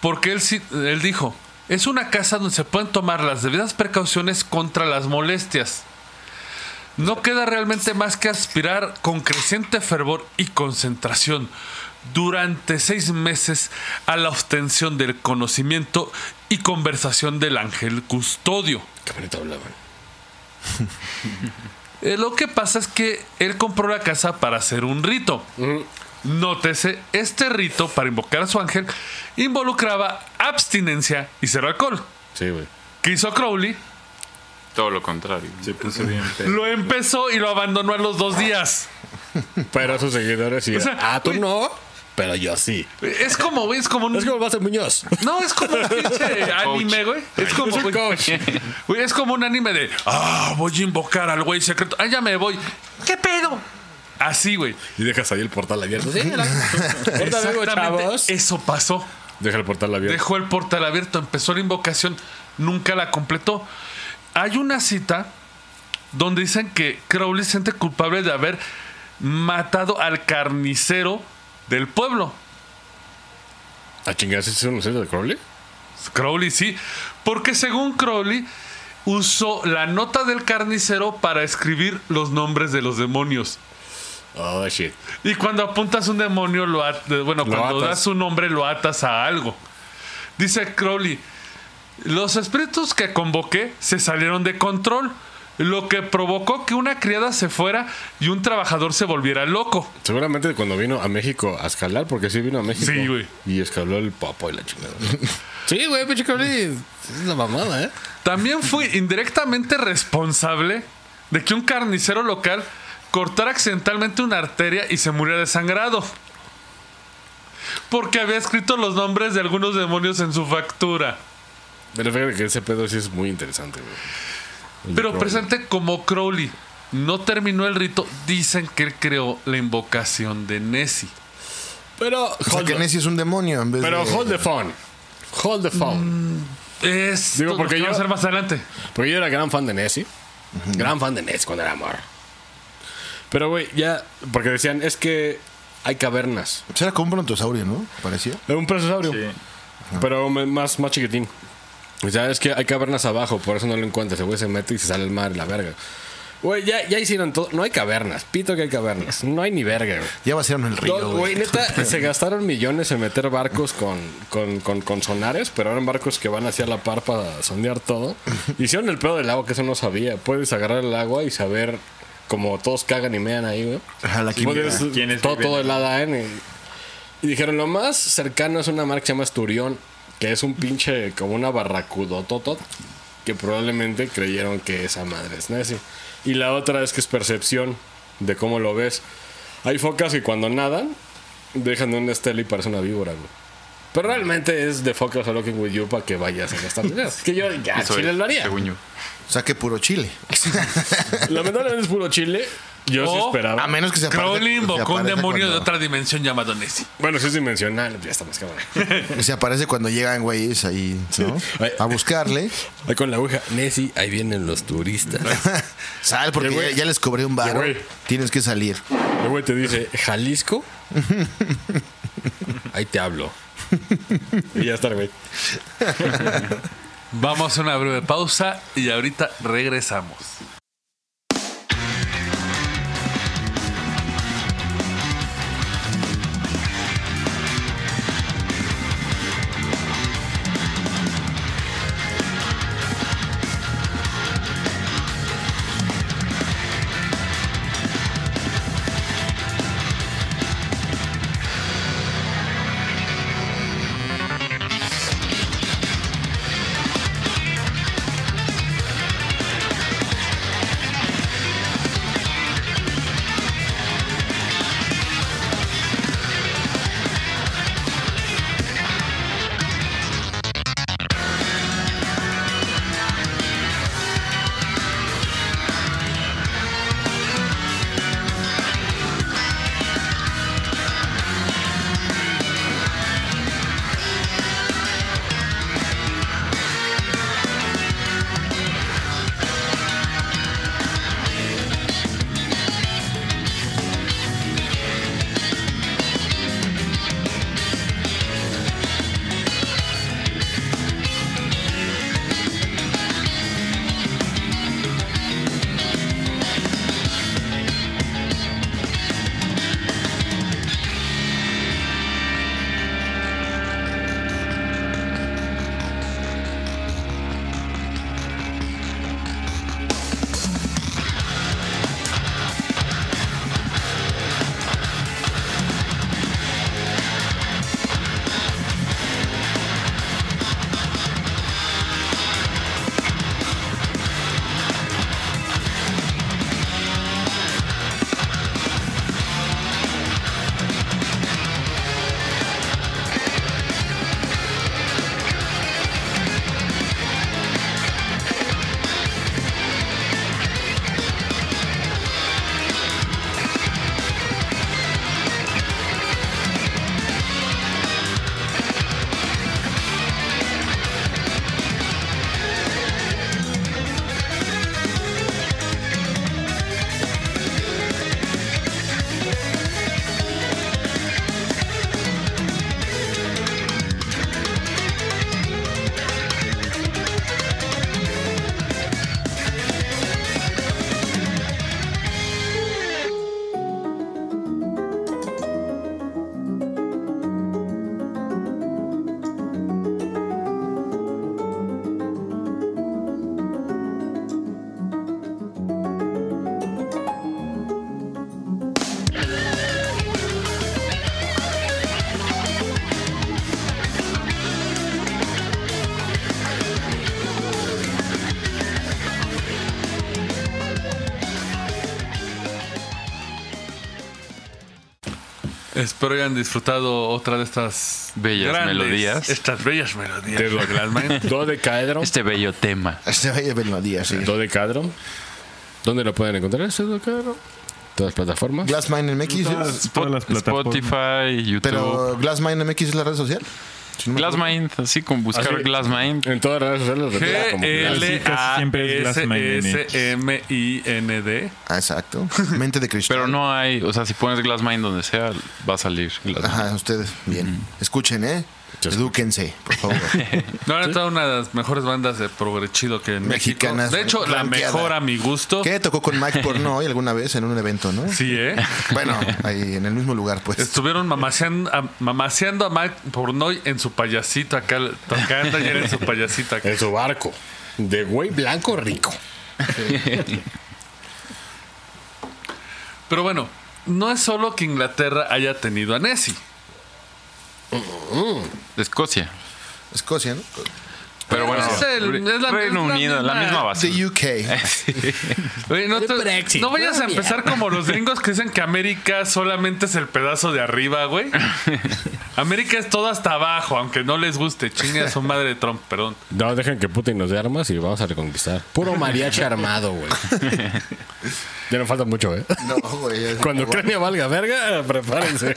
B: porque él, sí- él dijo, es una casa donde se pueden tomar las debidas precauciones contra las molestias. No queda realmente más que aspirar con creciente fervor y concentración durante seis meses a la obtención del conocimiento y conversación del ángel custodio.
E: Qué bonito hablaban.
B: Eh, lo que pasa es que él compró la casa para hacer un rito. Nótese, este rito para invocar a su ángel involucraba abstinencia y cero alcohol.
E: Sí, güey.
B: ¿Qué hizo Crowley?
F: Todo lo contrario.
D: Se puso bien pedo.
B: Lo empezó y lo abandonó a los dos días.
E: Pero a sus seguidores sí.
B: O sea,
E: ah, tú
B: güey.
E: no, pero yo sí.
B: Es como, güey, es como un...
E: Es como Base Muñoz.
B: No, es como un pinche anime, güey. Es como, güey,
E: coach.
B: güey, es como un anime de, ah, voy a invocar al güey secreto. Ah, ya me voy. ¿Qué pedo? Así, güey.
E: Y dejas ahí el portal abierto. Sí, la-
B: Exactamente
E: chavos.
B: eso pasó.
E: Deja el portal abierto.
B: Dejó el portal abierto, empezó la invocación, nunca la completó. Hay una cita donde dicen que Crowley se siente culpable de haber matado al carnicero del pueblo.
E: ¿A chingarse es un de Crowley?
B: Crowley sí, porque según Crowley usó la nota del carnicero para escribir los nombres de los demonios.
E: Oh, shit.
B: Y cuando apuntas un demonio, lo bueno,
E: Lo
B: cuando
E: atas.
B: das su nombre, lo atas a algo. Dice Crowley, los espíritus que convoqué se salieron de control, lo que provocó que una criada se fuera y un trabajador se volviera loco.
E: Seguramente cuando vino a México a escalar, porque sí vino a México.
B: Sí, güey.
E: Y escaló el papo y la chingada. sí, güey, pinche Crowley. Es la mamada, ¿eh?
B: También fue indirectamente responsable de que un carnicero local cortara accidentalmente una arteria y se muriera desangrado. Porque había escrito los nombres de algunos demonios en su factura.
E: Pero fíjate que ese pedo sí es muy interesante, güey.
B: Pero
E: Crowley.
B: presente como Crowley no terminó el rito, dicen que él creó la invocación de Nessie.
E: Pero,
C: O sea, que Nessie es un demonio en vez
E: pero
C: de...
E: hold the phone. Hold the phone.
B: Es
E: Digo, porque yo-
B: a hacer más adelante.
E: Porque yo era gran fan de Nessie. Gran fan de Nessie cuando era amor. Pero, güey, ya. Porque decían, es que hay cavernas.
C: Pues Era como un brontosaurio, ¿no? Parecía.
E: Era un presosaurio.
D: Sí.
E: Pero más, más chiquitín. O sea, es que hay cavernas abajo, por eso no lo encuentras. El güey se mete y se sale el mar y la verga. Güey, ya, ya hicieron todo. No hay cavernas. Pito que hay cavernas. No hay ni verga, güey.
C: Ya vaciaron el río, güey.
E: Güey, neta, se gastaron millones en meter barcos con, con, con, con sonares, pero eran barcos que van hacia la par para sondear todo. Hicieron el pedo del agua, que eso no sabía. Puedes agarrar el agua y saber como todos cagan y mean ahí, güey.
C: Ajá, la química.
E: Puedes-
D: ¿Quiénes
E: todo, todo el ADN. Y, y dijeron, lo más cercano es una marca que se llama Asturión, que es un pinche, como una barracudototot, que probablemente creyeron que esa madre es Nessie. Y la otra es que es percepción de cómo lo ves. Hay focas que cuando nadan, dejan de una estela y parece una víbora, güey. Pero realmente es de focas a looking with you para que vayas a gastar dinero. que yo ya
F: Eso
E: chile
F: es,
E: lo haría.
F: según yo.
C: O sea, que puro chile.
E: Lamentablemente es puro chile. Yo sí esperaba.
C: A menos que se aparezca-
B: Crowley invocó un demonio de
C: cuando-
B: otra dimensión llamado Nessie.
E: Bueno, si es dimensional, ya está más cabrón.
C: Se aparece cuando llegan güeyes ahí, ¿no? A buscarle.
E: Ahí con la ouija. Nessie, ahí vienen los turistas.
C: Sal, porque
E: Ya,
C: les cobré un bar. Tienes que salir.
E: El güey te dice, ¿Jalisco? Ahí te hablo. Y ya está, güey.
B: Vamos a una breve pausa y ahorita regresamos. Espero hayan disfrutado otra de estas
F: Bellas melodías.
B: Estas bellas melodías.
E: De
B: de Glassman.
E: Dodecaedron.
F: Este bello tema.
C: Este vaya melodía, sí.
E: Dodecaedron. ¿Dónde lo pueden encontrar ese Dodecaedron? Todas las plataformas.
C: Glassmine MX.
D: Todas, todas las plataformas.
F: Spotify, YouTube.
C: Pero Glassmine MX es la red social. Si no me.
F: Glassmind, así con buscar
E: Así.
F: Glassmind.
E: En todas las redes sociales. lo recuerdan como Glass.
B: G-L-A-S-M-I-N-D.
D: Casi siempre es Glassmind
C: Ah, exacto. Mente de cristal.
F: Pero no hay, o sea, si pones Glassmind donde sea, va a salir Glassmind.
C: Ajá, ustedes. Bien. Escuchen, ¿eh?
E: Se
C: Edúquense, por favor.
B: No, era toda una de las mejores bandas de progre chido que en
C: Mexicanas,
B: México. De hecho, la mejor a mi gusto.
C: ¿Qué? Tocó con Mike Porno hoy alguna vez en un evento, ¿no?
B: Sí, ¿eh?
C: Bueno, ahí en el mismo lugar, pues.
B: Estuvieron mamaseando a, mamaseando a Mike Pornoy en su payasito acá, tocando ayer en su payasito acá.
E: En su barco. De güey blanco rico.
B: Pero bueno, no es solo que Inglaterra haya tenido a Nessie.
F: Escocia.
C: Escocia, ¿no?
F: Pero bueno,
B: es el-
F: Re-
B: es la-
F: Reino
B: es la
F: Unido, la
B: misma-
F: misma base.
C: The UK.
B: Oye, no, te-
E: Brexit.
B: no vayas a empezar como los gringos que dicen que América solamente es el pedazo de arriba, güey. América es todo hasta abajo, aunque no les guste. Chingue a su madre de Trump, perdón.
E: No, dejen que Putin nos dé armas y vamos a reconquistar. Puro mariachi armado, güey. Ya no falta mucho, ¿eh?
C: No, güey.
E: Cuando Ucrania valga verga, prepárense.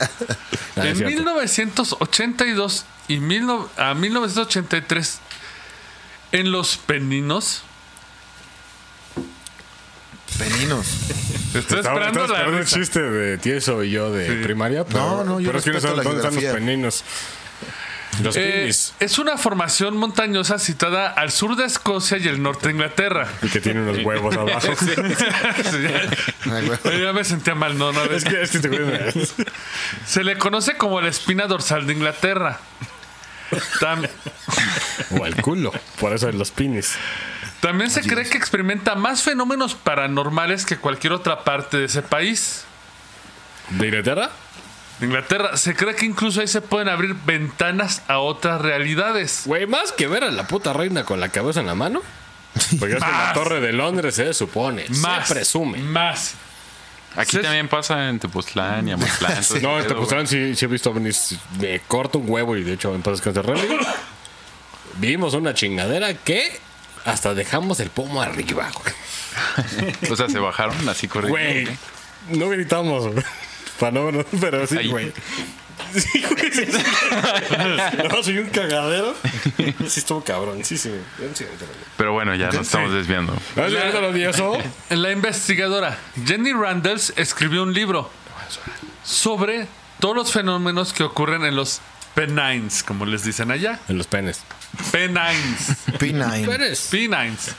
E: Ah, es
B: en
E: cierto.
B: 1982 y mil no- a 1983, en los Peninos,
C: Peninos.
B: estoy
E: Estaba-
B: esperando la
E: esperando un
B: risa.
E: chiste de Tieso y yo de primaria, pero,
C: No, no, yo
E: pero es que no
C: respeto
E: saben
C: la
E: dónde están los
C: geografía.
E: peninos. Los
B: Eh,
E: pinis.
B: es una formación montañosa situada al sur de Escocia y el norte de Inglaterra.
E: Y que tiene unos huevos abajo.
C: Ay, güey.
B: ya me sentía mal, no, no.
E: es que, es que te cuidas.
B: Se le conoce como la espina dorsal de Inglaterra. Tam-
E: O al culo. Por eso de los pinis.
B: también se cree que experimenta más fenómenos paranormales que cualquier otra parte de ese país.
E: ¿De Inglaterra?
B: Inglaterra, se cree que incluso ahí se pueden abrir ventanas a otras realidades.
E: Güey, más que ver a la puta reina con la cabeza en la mano. Porque es que en la torre de Londres se supone.
B: Más.
E: Se presume.
B: Más.
F: Aquí
B: Sí.
F: también pasa en Tepoztlán y Amatlán.
E: No, en Tepoztlán sí, sí he visto ovnis. Me corto un huevo y de hecho en paz descanse Remy. Vimos una chingadera que hasta dejamos el pomo arriba, güey.
F: O sea, se bajaron así corriendo.
E: Güey, no gritamos, güey. Para no vernos, pero sí,
F: Ahí.
E: güey. Sí, güey. sí, sí. No, soy un cagadero. Sí, estuvo cabrón. Sí, sí.
F: Pero bueno, ya nos estamos desviando.
E: ¿No has visto lo de eso?
B: La investigadora Jenny Randles escribió un libro sobre todos los fenómenos que ocurren en los Pennines, como les dicen allá.
E: En los penes.
B: Pennines.
C: P9.
B: P9s.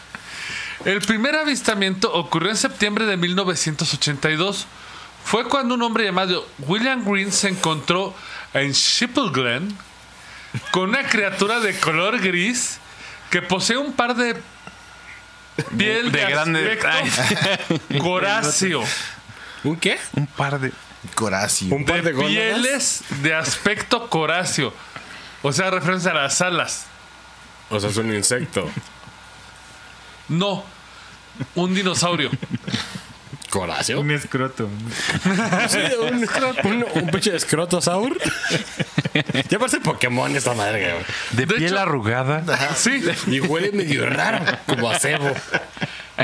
B: El primer avistamiento ocurrió en septiembre de 1982. Fue cuando un hombre llamado William Green se encontró en Shipple Glen con una criatura de color gris que posee un par de piel de,
F: De grande.
B: aspecto coráceo.
E: ¿Un qué?
F: Un par de.
C: Coracio.
E: Un par de,
B: De pieles de aspecto coráceo. O sea, referencia a las alas.
E: O sea, es un insecto.
B: No, un dinosaurio.
E: Coracio.
D: Un escroto.
E: Sí, un, un, un pinche escrotosaur. Ya parece Pokémon esta madre, güey.
F: De,
B: De
F: piel
B: hecho-
F: arrugada.
B: Sí,
E: Y huele medio raro, como a cebo.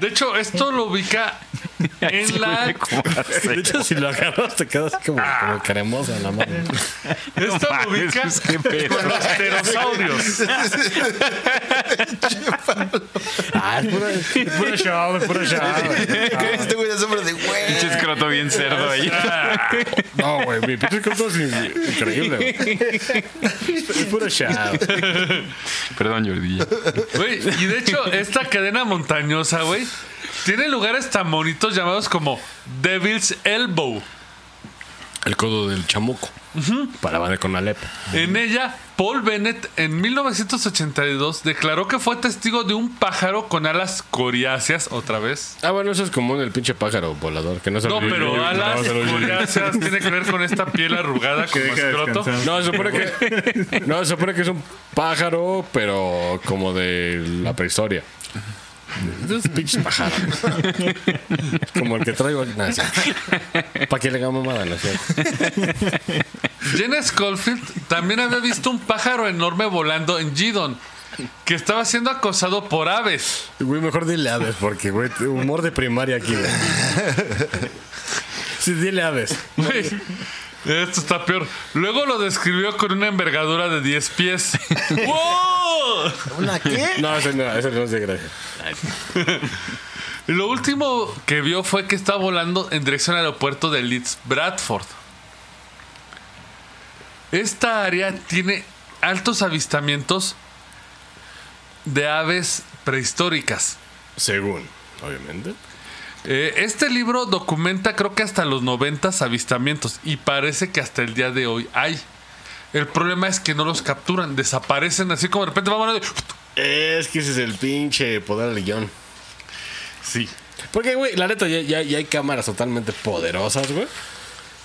B: de hecho, esto lo ubica en la.
E: De hecho, si lo agarras, te quedas así como, como cremosa en la mano.
B: Esto lo ubica
F: Jesús, qué pedo.
B: con los pterosaurios.
E: Ah, es puro, es puro show, es puro show.
C: Este güey es hombre de güey.
F: Pinche escroto bien cerdo ahí.
E: No, güey, mi pinche escroto es in- increíble. Es puro show.
F: Perdón, Jordi.
B: Güey, y de hecho, esta cadena montañosa, güey, tiene lugares tan bonitos llamados como Devil's Elbow.
E: El codo del chamuco. Para banda con Alep.
B: En ella, Paul Bennett en 1982 declaró que fue testigo de un pájaro con alas coriáceas, otra vez.
E: Ah, bueno, eso es común el pinche pájaro volador. Que no, se
B: No,
E: lo-
B: pero alas
E: lo-
B: coriáceas tiene que ver con esta piel arrugada como escroto.
D: descansar.
E: No, se supone que. No, se supone que es un pájaro, pero como de la prehistoria. Esos pinches pájaros. Como el que traigo. Para que le haga mamada, ¿no?
B: Jenna Schofield también había visto un pájaro enorme volando en Gidon que estaba siendo acosado por aves.
E: Güey, mejor dile aves, porque, güey, humor de primaria aquí, güey. Sí, dile aves.
B: Güey, Esto está peor. Luego lo describió con una envergadura de 10 pies. ¡Wow!
C: ¿Una qué?
E: No, ese no, ese no es de gracia.
B: Lo último que vio fue que estaba volando en dirección al aeropuerto de Leeds Bradford. Esta área tiene altos avistamientos de aves prehistóricas.
E: Según, obviamente.
B: Eh, este libro documenta creo que hasta los 90 avistamientos y parece que hasta el día de hoy hay. El problema es que no los capturan, desaparecen así como de repente volando y-
E: Es que ese es el pinche poder del guion.
B: Sí.
E: Porque, güey, la neta, ya, ya, ya hay cámaras totalmente poderosas, güey.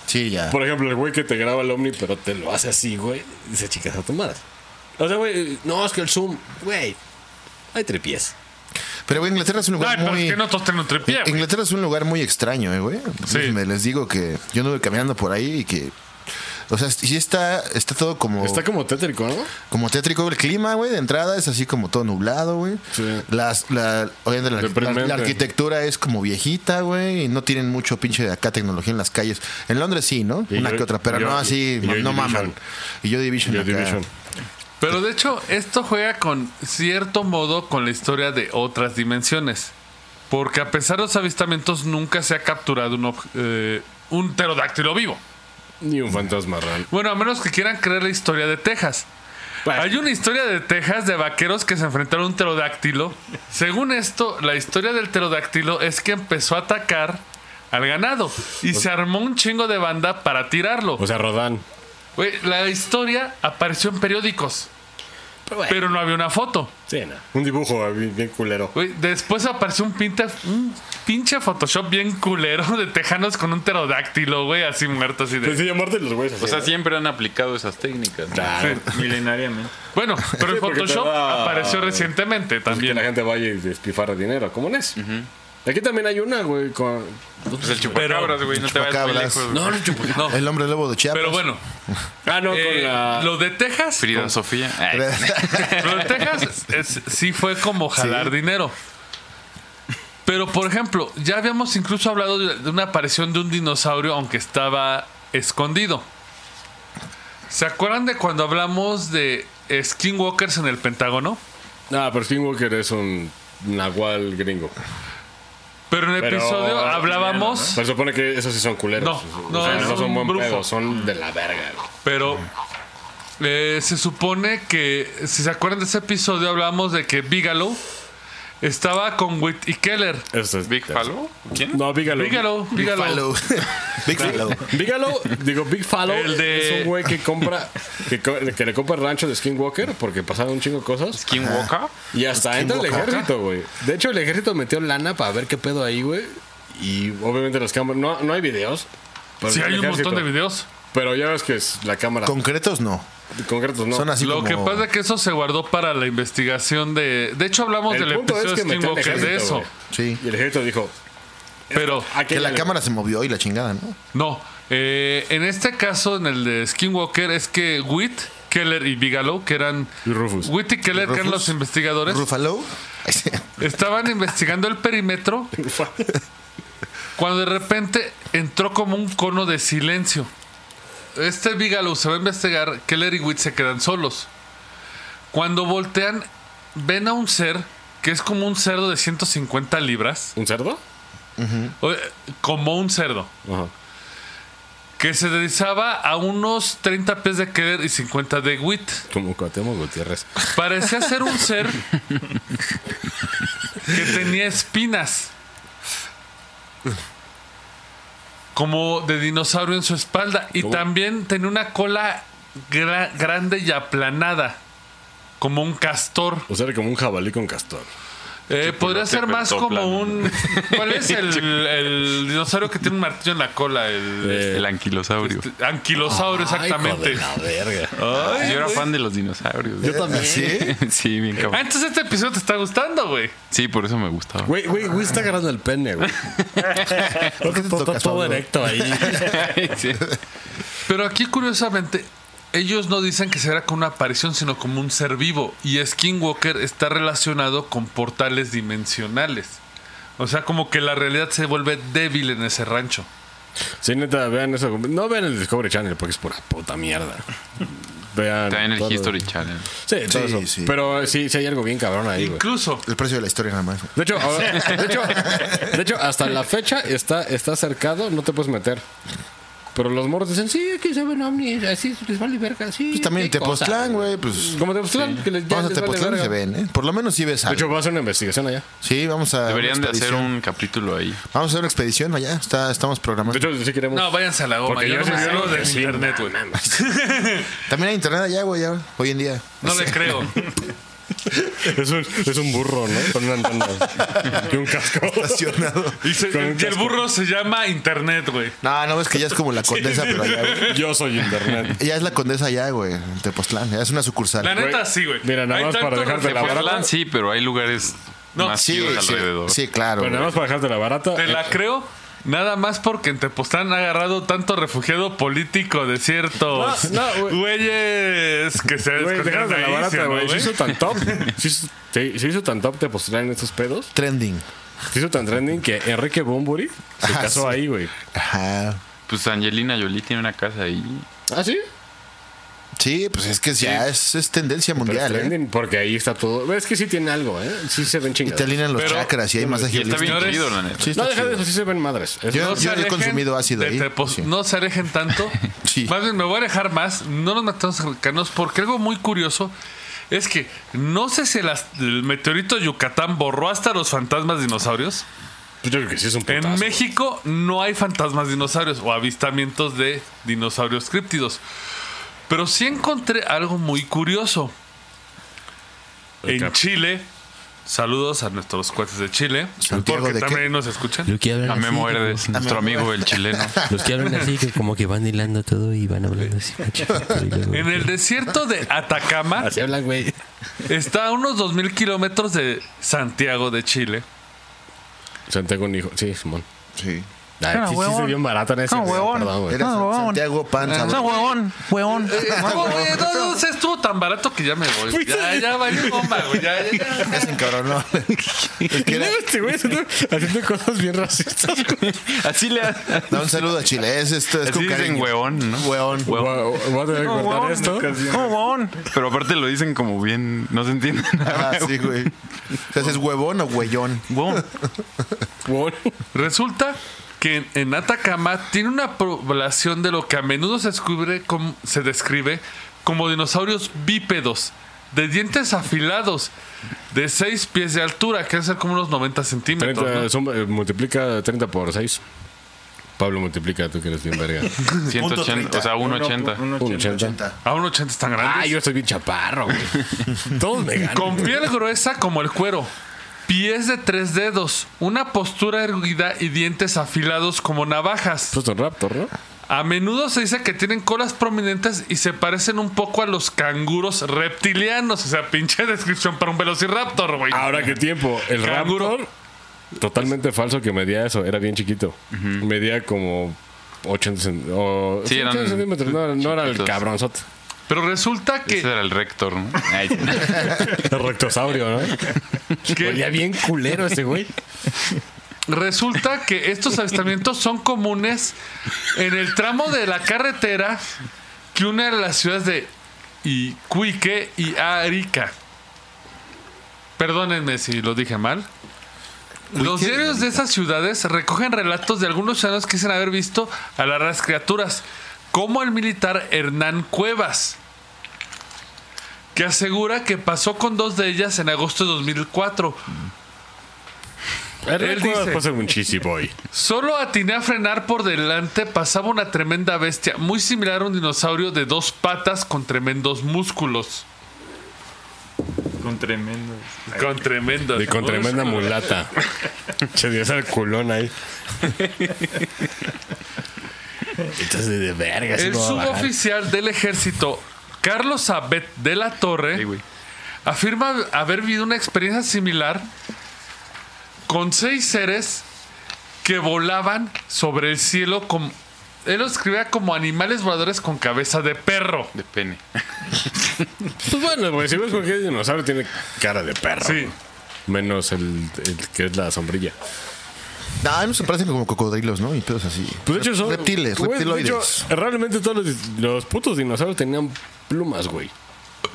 C: Sí, ya.
E: Por ejemplo, el güey que te graba el Omni, pero te lo hace así, güey. Dice, chicas, a tu madre. O sea, güey, no, es que el zoom, güey, hay tripies.
C: Pero, güey, Inglaterra es un lugar muy...
B: es que no todos tienen un tripié. güey.
C: Inglaterra es un lugar muy extraño, eh, güey.
B: Sí.
C: Me les digo que yo anduve caminando por ahí y que... O sea, sí está, está todo como...
E: Está como tétrico, ¿no?
C: Como tétrico el clima, güey, de entrada es así como todo nublado, güey.
E: Sí.
C: Las, la, obviamente la,
E: Deprimente.
C: la- la arquitectura es como viejita, güey, y no tienen mucho pinche de acá tecnología en las calles. En Londres sí, ¿no?
E: Y
C: Una
E: yo-
C: que otra, pero
E: yo-
C: no así, no, no maman. Y yo Division
E: Joy
C: acá.
E: Division.
B: Pero de hecho, esto juega con cierto modo con la historia de otras dimensiones. Porque a pesar de los avistamientos, nunca se ha capturado un, eh, un pterodáctilo vivo.
E: Ni un fantasma real.
B: Bueno, a menos que quieran creer la historia de Texas.
E: Bueno.
B: Hay una historia de Texas de vaqueros que se enfrentaron a un pterodáctilo. Según esto, la historia del pterodáctilo es que empezó a atacar al ganado y se armó un chingo de banda para tirarlo.
E: O sea, Rodán.
B: La historia apareció en periódicos,
E: Pero, bueno.
B: pero no había una foto.
E: Sí, no. Un dibujo bien, bien culero.
B: Güey, después apareció un, pinta, un pinche Photoshop bien culero de tejanos con un pterodáctilo, güey, así muerto, así de...
E: Pues sí, llamarte los güeyes.
F: O sea,
E: ¿no?
F: siempre han aplicado esas técnicas. ¿no?
E: Claro.
D: Milenariamente.
B: Bueno, pero el
E: Sí, te
B: Photoshop
E: da-
B: apareció recientemente
E: Pues que
B: también.
E: la gente vaya y despifarre dinero. ¿Cómo es? Aquí también hay una, güey, con...
F: Pues el chupacabras, güey, no te vayas muy lejos.
E: No, no,
C: El hombre lobo de Chiapas.
B: pero bueno,
E: Ah, no,
B: eh,
E: con la...
B: lo de Texas,
F: Frida Sofía. Ay,
B: lo de Texas es- sí fue como jalar dinero. Pero, por ejemplo, ya habíamos incluso hablado de de una aparición de un dinosaurio, aunque estaba escondido. ¿Se acuerdan de cuando hablamos de skinwalkers en el Pentágono?
E: Ah, pero Skinwalker es un nahual gringo.
B: Pero en el
E: Pero-
B: episodio hablábamos,
E: se supone que esos sí son culeros.
B: No,
E: O
B: no,
E: sea,
B: es
E: no son
B: un
E: buen
B: brujo.
E: pedo, son de la verga. güey.
B: pero eh, se supone que, si se acuerdan de ese episodio, hablábamos de que Bigelow estaba con Whit y Keller.
E: Eso es
F: ¿Big Fallow? ¿Quién?
E: No, Bigalo.
B: Bigelow,
C: Big
B: Bigelow.
C: Fallow. Big Fallow.
E: Bigalo, digo, Big Fallow
B: El de-
E: es un güey que compra, que, co- que le compra el rancho de Skinwalker porque pasaron un chingo de cosas.
F: ¿Skinwalker?
E: Y hasta entra el
C: Skinwalker.
E: ejército, güey. De hecho, el ejército metió lana para ver qué pedo ahí, güey. Y obviamente las cámaras, no, no hay videos. pero
B: Sí,
E: el
B: hay un
E: ejército.
B: montón de videos.
E: Pero ya ves que es la cámara.
C: Concretos no.
E: concretos, ¿no?
C: Son así
B: Lo
C: como...
B: que pasa es que eso se guardó para la investigación de. De hecho, hablamos
E: El
B: del episodio
E: es
B: de
E: que
B: Skinwalker de eso.
C: Sí.
E: Y el ejército dijo,
B: Pero
C: Que la
E: le-
C: cámara se movió y la chingada, ¿no?
B: no. eh, en este caso, en el de Skinwalker, es que Whit, Keller y Bigelow, que eran.
E: Y Rufus.
B: Whit y Keller, que eran los investigadores,
C: Ruffalo.
B: estaban investigando el perímetro cuando de repente entró como un cono de silencio. Este Bigelow se va a investigar, Keller y Whit se quedan solos. Cuando voltean, ven a un ser que es como un cerdo de 150 libras.
E: ¿Un cerdo?
B: O- Como un cerdo. Que se deslizaba a unos 30 pies de Keller y 50 de Wit.
E: Como Cuauhtémoc Gutiérrez.
B: Parecía ser un ser que tenía espinas. Como de dinosaurio en su espalda. Y
E: ¿Cómo?
B: también tenía una cola gra- grande y aplanada. Como un castor.
E: O sea, era como un jabalí con castor.
B: Eh, podría ser más como un. ¿Cuál es el, el dinosaurio que tiene un martillo en la cola? El
F: El anquilosaurio.
B: este, anquilosaurio, exactamente.
E: Ay, hijo de la verga.
B: Ay,
F: Yo era fan de los dinosaurios.
E: Yo también.
C: ¿Sí?
F: Sí, bien
B: Ah,
F: cabrón.
B: entonces este episodio te está gustando, güey.
F: Sí, por eso me gustaba.
E: Güey, güey, güey está agarrando el pene, güey.
C: ¿Por qué te
E: Todo, todo
C: Pablo?
E: erecto ahí.
F: Sí.
B: Pero aquí, curiosamente, ellos no dicen que será como una aparición, sino como un ser vivo. Y Skinwalker está relacionado con portales dimensionales. O sea, como que la realidad se vuelve débil en ese rancho.
E: Sí, neta, vean eso. No vean el Discovery Channel porque es pura puta mierda. Vean.
F: Está en el
E: todo-
F: History Channel.
E: Sí, todo
C: Sí,
E: eso.
C: sí.
E: Pero sí, sí hay algo bien cabrón ahí, güey.
B: Incluso,
C: El precio de la historia nada más.
E: De hecho, ahora- de hecho, de hecho, hasta la fecha está, está cercado, no te puedes meter. Pero los morros dicen, sí, aquí se ven ovnis, así les vale verga, sí.
C: Pues también
E: cosa".
C: Tepoztlán, güey, pues...
E: Como Tepoztlán, que les, ya
C: Vamos a
E: les vale
C: Tepoztlán y se ven, ¿eh? Por lo menos sí ves
E: De
C: algo.
E: hecho, va a hacer una investigación allá.
C: Sí, vamos a...
F: Deberían de hacer un capítulo ahí.
C: Vamos a hacer una expedición allá. Está, estamos
E: De
C: programando.
E: hecho, sí queremos.
B: no, váyanse a la goma.
E: Porque
B: Yo no hablo de
E: sí,
B: internet, güey.
C: También hay internet allá, güey, hoy en día.
B: No le creo.
E: Es un, es un burro, ¿no? Con una antena y un casco.
C: Estacionado.
B: Y, se-
E: Con un
B: y el
E: casco.
B: burro se llama internet, güey.
C: No, no, es que ya es como la condesa, pero allá, güey.
E: Yo soy internet.
C: Ya es la condesa allá, güey, en Tepoztlán. Ya es una sucursal.
B: La neta,
E: Güey,
B: sí, güey.
E: mira, nada
B: Hay
E: más para dejarte la barata.
F: Sí, pero hay lugares
B: No,
F: más
C: Sí,
F: chidos
C: sí,
F: alrededor.
C: sí, claro.
E: Pero nada
C: güey.
E: más para dejarte la barata.
B: Te
E: eh,
B: la creo nada más porque en Tepoztlán ha agarrado tanto refugiado político de ciertos
E: No, no, güey.
B: güeyes que se
E: Güey, dejarte la
B: ahí, ¿sí
E: barata,
B: o no,
E: güey. Se hizo tan top. Se hizo, se- se hizo tan top de postrar en estos pedos.
C: Trending.
E: Se hizo tan trending que Enrique Bumburi se
C: Ah,
E: casó
C: sí.
E: ahí, güey.
C: Ajá.
F: Pues Angelina Jolie tiene una casa ahí.
E: ¿Ah, sí?
C: Sí, pues es que ya es, es tendencia mundial, ¿eh?
E: porque ahí está todo. Es que sí tiene algo, ¿eh? Sí se ven
C: Y
E: chingados.
C: te alinean los
B: Pero-
C: chakras y hay masaje
F: Y está bien
B: Señores,
F: chido, la neta.
C: Sí, está
E: No, deja de eso, sí se ven madres. Es-
C: Yo-
B: No se
C: yo he
B: alejen
C: consumido ácido
B: de
C: ahí, sí.
B: No se alejen tanto.
C: Sí.
B: Más bien, me voy a alejar más. No nos metamos cercanos porque algo muy curioso es que no sé si el, el meteorito Yucatán borró hasta los fantasmas dinosaurios.
E: Pues yo creo que sí es un putazo.
B: En México no hay fantasmas dinosaurios o avistamientos de dinosaurios críptidos. Pero sí encontré algo muy curioso. En. Chile, saludos a nuestros cuates de Chile,
C: Santiago,
B: porque
C: ¿de qué?
B: también nos escuchan.
F: A
G: así,
F: Memo Herdes, nuestro amigo el chileno.
G: Los que hablan así, que como que van hilando todo y van hablando así.
B: En el desierto de Atacama
E: Así hablan, güey.
B: está a unos 2.000 kilómetros de Santiago de Chile.
E: Santiago un hijo. Sí, Simón.
C: Sí.
E: Ay, sí, sí se vio barato en ese. video, Perdón, güey.
C: Era Santiago Pan. sabroso.
G: huevón, huevón.
B: No, güey, no, no, se estuvo tan barato que ya me voy. Ya, ya valió bomba, güey. Ya, ya, ya.
C: Ya se encabronó. Es que era-
E: Este güey haciendo, haciendo cosas bien racistas. güey.
F: Así le
C: Da un saludo a Chile. Es, esto, es
F: Así
C: con
F: dicen
C: cariño.
F: huevón, ¿no?
C: Hueón.
E: Voy a- voy a tener que cortar esto.
F: Huevón. Pero aparte lo dicen como bien, no se entiende nada.
C: Ah, sí, güey. O sea, ¿es huevón o güeyón?
F: Huevón.
E: Bueno,
B: Resulta que en- Atacama tiene una población de lo que a menudo se descubre como, se describe como dinosaurios bípedos, de dientes afilados, de 6 pies de altura, que es como unos 90 centímetros.
E: 30,
B: ¿no?
E: suma- eh, multiplica 30 por 6. Pablo multiplica, tú que eres bien verga.
F: 180, o sea, 180.
E: 1,80.
B: A un 80 están grandes.
E: Ah, yo estoy bien chaparro, güey. Todos me ganan.
B: Con piel gruesa como el cuero, pies de tres dedos, una postura erguida y dientes afilados como navajas.
E: Raptor, ¿no?
B: A menudo se dice que tienen colas prominentes y se parecen un poco a los canguros reptilianos. O sea, pinche descripción para un velociraptor, güey.
E: Ahora qué tiempo. El
B: Canguro.
E: Raptor, totalmente falso que medía eso. Era bien chiquito. Medía como 80 cen- o-
F: Sí,
E: sí,
F: eran
E: 80 centímetros. No, no era el cabronzote.
B: Pero resulta que,
F: Ese era el rector, ¿no?
E: El rectosaurio, ¿no?
B: que-
E: Olía bien culero ese güey.
B: resulta que estos avistamientos son comunes en el tramo de la carretera que une a las ciudades de Iquique y Arica. Perdónenme si lo dije mal. Los diarios de esas ciudades recogen relatos de algunos ciudadanos que dicen haber visto a las raras criaturas, como el militar Hernán Cuevas, que asegura que pasó con dos de ellas en agosto de 2004.
E: El
B: Él
E: recuerdo
B: dice-
E: después de un cheesy boy.
B: Solo atiné a frenar por delante, pasaba una tremenda bestia, muy similar a un dinosaurio de dos patas con tremendos músculos.
D: Con tremendos.
B: Con tremendo.
E: Y con tremenda mulata. Che, dio culón ahí. Entonces, de verga.
B: El suboficial del ejército, Carlos Abet de la Torre,
F: Sí,
B: afirma haber vivido una experiencia similar con seis seres que volaban sobre el cielo como... Él lo escribía como animales voladores con cabeza de perro.
F: De pene.
E: Pues bueno, güey, si ves cualquier dinosaurio tiene cara de perro.
B: Sí.
E: Menos el, el que es la sombrilla.
C: No, a mí se parecen como cocodrilos, ¿no? Y pedos así.
E: Pues de hecho son
C: reptiles,
E: güey, de
C: reptiloides.
E: hecho, realmente todos los, los putos dinosaurios tenían plumas, güey.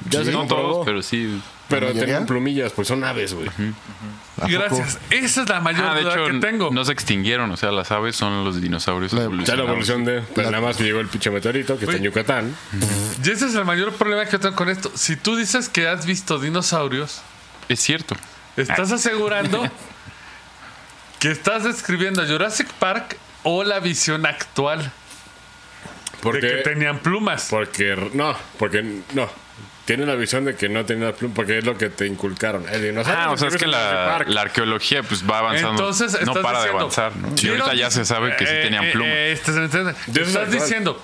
E: Ya se
F: no
E: comprobó.
F: todos, pero sí.
E: Pero tenían plumillas, pues son aves, güey.
B: Gracias. Esa es la mayor
F: Ah, de
B: duda
F: hecho,
B: que tengo.
F: no se extinguieron. O sea, las aves son los dinosaurios
C: La-
E: Ya la evolución de. Pero nada más que llegó el pinche meteorito que está en. Yucatán.
B: Y ese es el mayor problema que yo tengo con esto. Si tú dices que has visto dinosaurios,
F: Es cierto.
B: estás asegurando que estás describiendo Jurassic Park o la visión actual de
E: Porque.
B: que tenían plumas.
E: Porque. No, porque. No. Tiene la visión de que no tenía plumas. Porque es lo que te inculcaron. El dinosaurio.
F: Ah, o sea, es que la, arqueaología pues va avanzando.
B: Entonces
F: no para de avanzar. ¿no? Y
B: ¿vieron-
F: ahorita ya se sabe que sí
B: Eh,
F: tenían
B: eh,
F: plumas.
B: eh, este, este, este.
E: Yo
B: estás diciendo,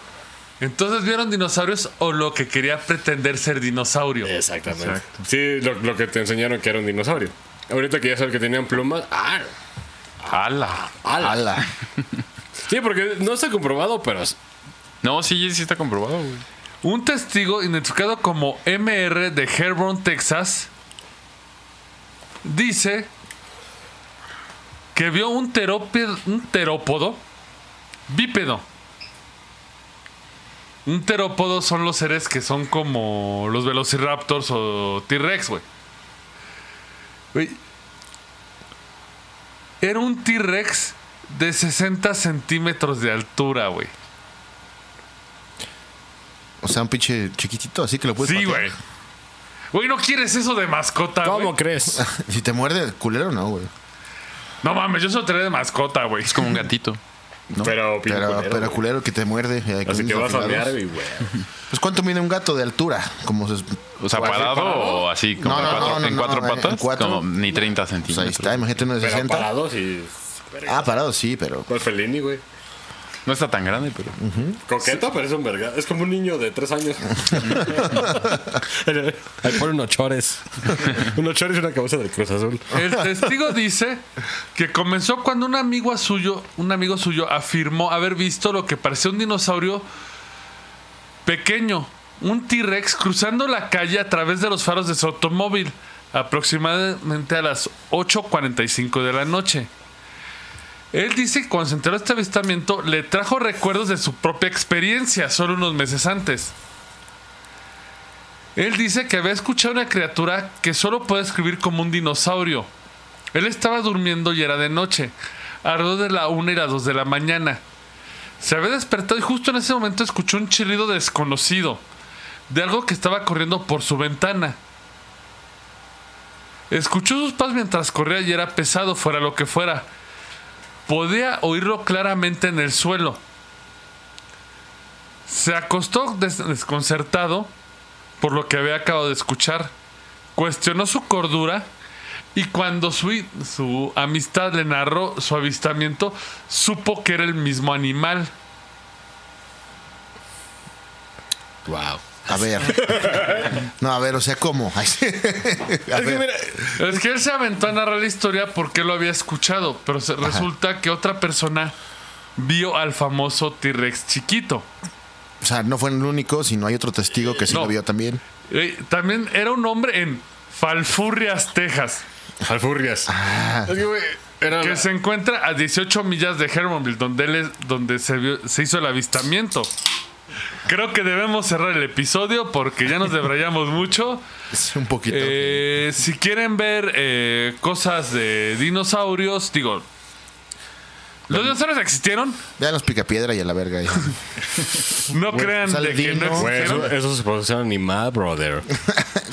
B: entonces vieron dinosaurios o lo que quería pretender ser dinosaurio.
E: Exactamente.
D: Exacto.
E: Sí, lo, lo que te enseñaron que era un dinosaurio. Ahorita que ya sabes que tenían plumas. ¡Ah!
F: ¡Hala!
E: ¡Hala!
C: Ala.
E: Sí, porque no está comprobado, pero.
F: No, sí, sí está comprobado, güey.
B: Un testigo identificado como MR de Hebron, Texas, dice que vio un, un terópodo bípedo. Un terópodo son los seres que son como los velociraptors o T-Rex, güey. Era un T-Rex de 60 centímetros de altura, güey.
C: O sea, un pinche chiquitito, así que lo puedes
B: Sí,
C: patear.
B: güey. Güey, ¿no quieres eso de mascota,
E: ¿Cómo
B: güey?
E: crees?
C: Si te muerde, culero, no, güey.
B: No mames, yo se lo traía de mascota, güey.
F: Es como un gatito.
C: No.
E: Pero,
C: pero,
E: culero,
C: pero
E: güey.
C: culero que te muerde. eh,
E: Así que vas a güey.
C: Pues, ¿cuánto mide un gato de altura? Como se...
F: O sea, parado,
E: parado?
F: o así, como
C: No, no,
F: en cuatro,
C: no, no,
F: en
C: no,
F: cuatro
C: en
F: patas.
C: cuatro.
F: Como ni 30
C: Pues ahí
F: centímetros.
C: está, imagínate uno de
E: Pero
C: 60.
E: parados y.
C: Ah, parado, sí, pero...
E: Pues Felini, güey.
F: No está tan grande, pero.
E: Coqueto, pero es un verga. Es como un niño de tres años. Ahí pone unos chores. unos chores y una cabeza de Cruz Azul.
B: El testigo dice que comenzó cuando un amigo suyo, un amigo suyo afirmó haber visto lo que parecía un dinosaurio pequeño, un T-Rex cruzando la calle a través de los faros de su automóvil, aproximadamente a las 8:45 de la noche. Él dice que cuando se enteró de este avistamiento le trajo recuerdos de su propia experiencia solo unos meses antes. Él dice que había escuchado una criatura que solo puede escribir como un dinosaurio. Él estaba durmiendo y era de noche, alrededor de la 1 y las 2 de la mañana. Se había despertado y justo en ese momento escuchó un chillido desconocido, de algo que estaba corriendo por su ventana. Escuchó sus pasos mientras corría y era pesado, fuera lo que fuera. Podía oírlo claramente en el suelo. Se acostó des- desconcertado por lo que había acabado de escuchar. Cuestionó su cordura y cuando su, su amistad le narró su avistamiento, supo que era el mismo animal.
E: Wow.
C: A ver. No, a ver, o sea, ¿cómo? Ay, sí. A
E: Es que
C: ver.
E: mira,
B: Es que él se aventó a narrar la historia porque lo había escuchado, pero se- resulta que otra persona vio al famoso T-Rex chiquito.
C: O sea, no fue el único, sino hay otro testigo que sí
B: No.
C: lo vio también.
B: Eh, también era un hombre en Falfurrias, Texas,
E: alfurrias.
C: Ah.
E: Es que, güey, era
B: que
E: la-
B: se encuentra a 18 millas de Hermanville, donde, él es- donde se, vio- se hizo el avistamiento. Creo que debemos cerrar el episodio porque ya nos debrayamos mucho.
C: Es un poquito.
B: Eh, si quieren ver eh, cosas de dinosaurios, digo, los dinosaurios existieron,
C: Vean los picapiedra y a la verga. ahí.
B: no crean
C: sale
B: de que no.
E: Güey,
B: existieron.
E: eso, eso es producción animal, brother.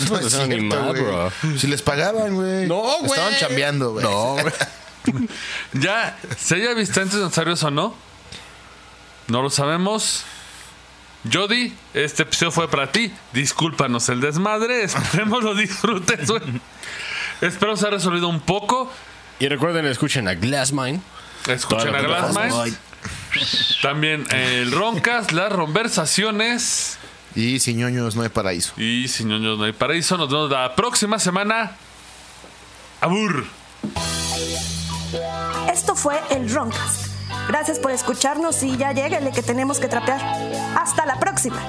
C: No es
E: es
C: cierto,
E: animal,
C: güey.
E: bro.
C: Si les pagaban, güey.
E: No, güey.
C: Estaban chambeando, güey.
E: No, güey.
B: Ya, se haya visto antes dinosaurios o no, no lo sabemos. Jody, este episodio fue para ti. Discúlpanos el desmadre. Esperemos lo disfrutes, güey. Espero se ha resolvido un poco.
E: Y recuerden, escuchen a Glassmine.
B: Escuchen a.
C: Ay.
B: También el Roncas, las conversaciones.
C: Y sin ñoños no hay paraíso.
B: Y sin ñoños no hay paraíso. Nos vemos la próxima semana. Abur.
A: Esto fue el Roncast. Gracias por escucharnos y ya lléguenle que tenemos que trapear. Hasta la próxima.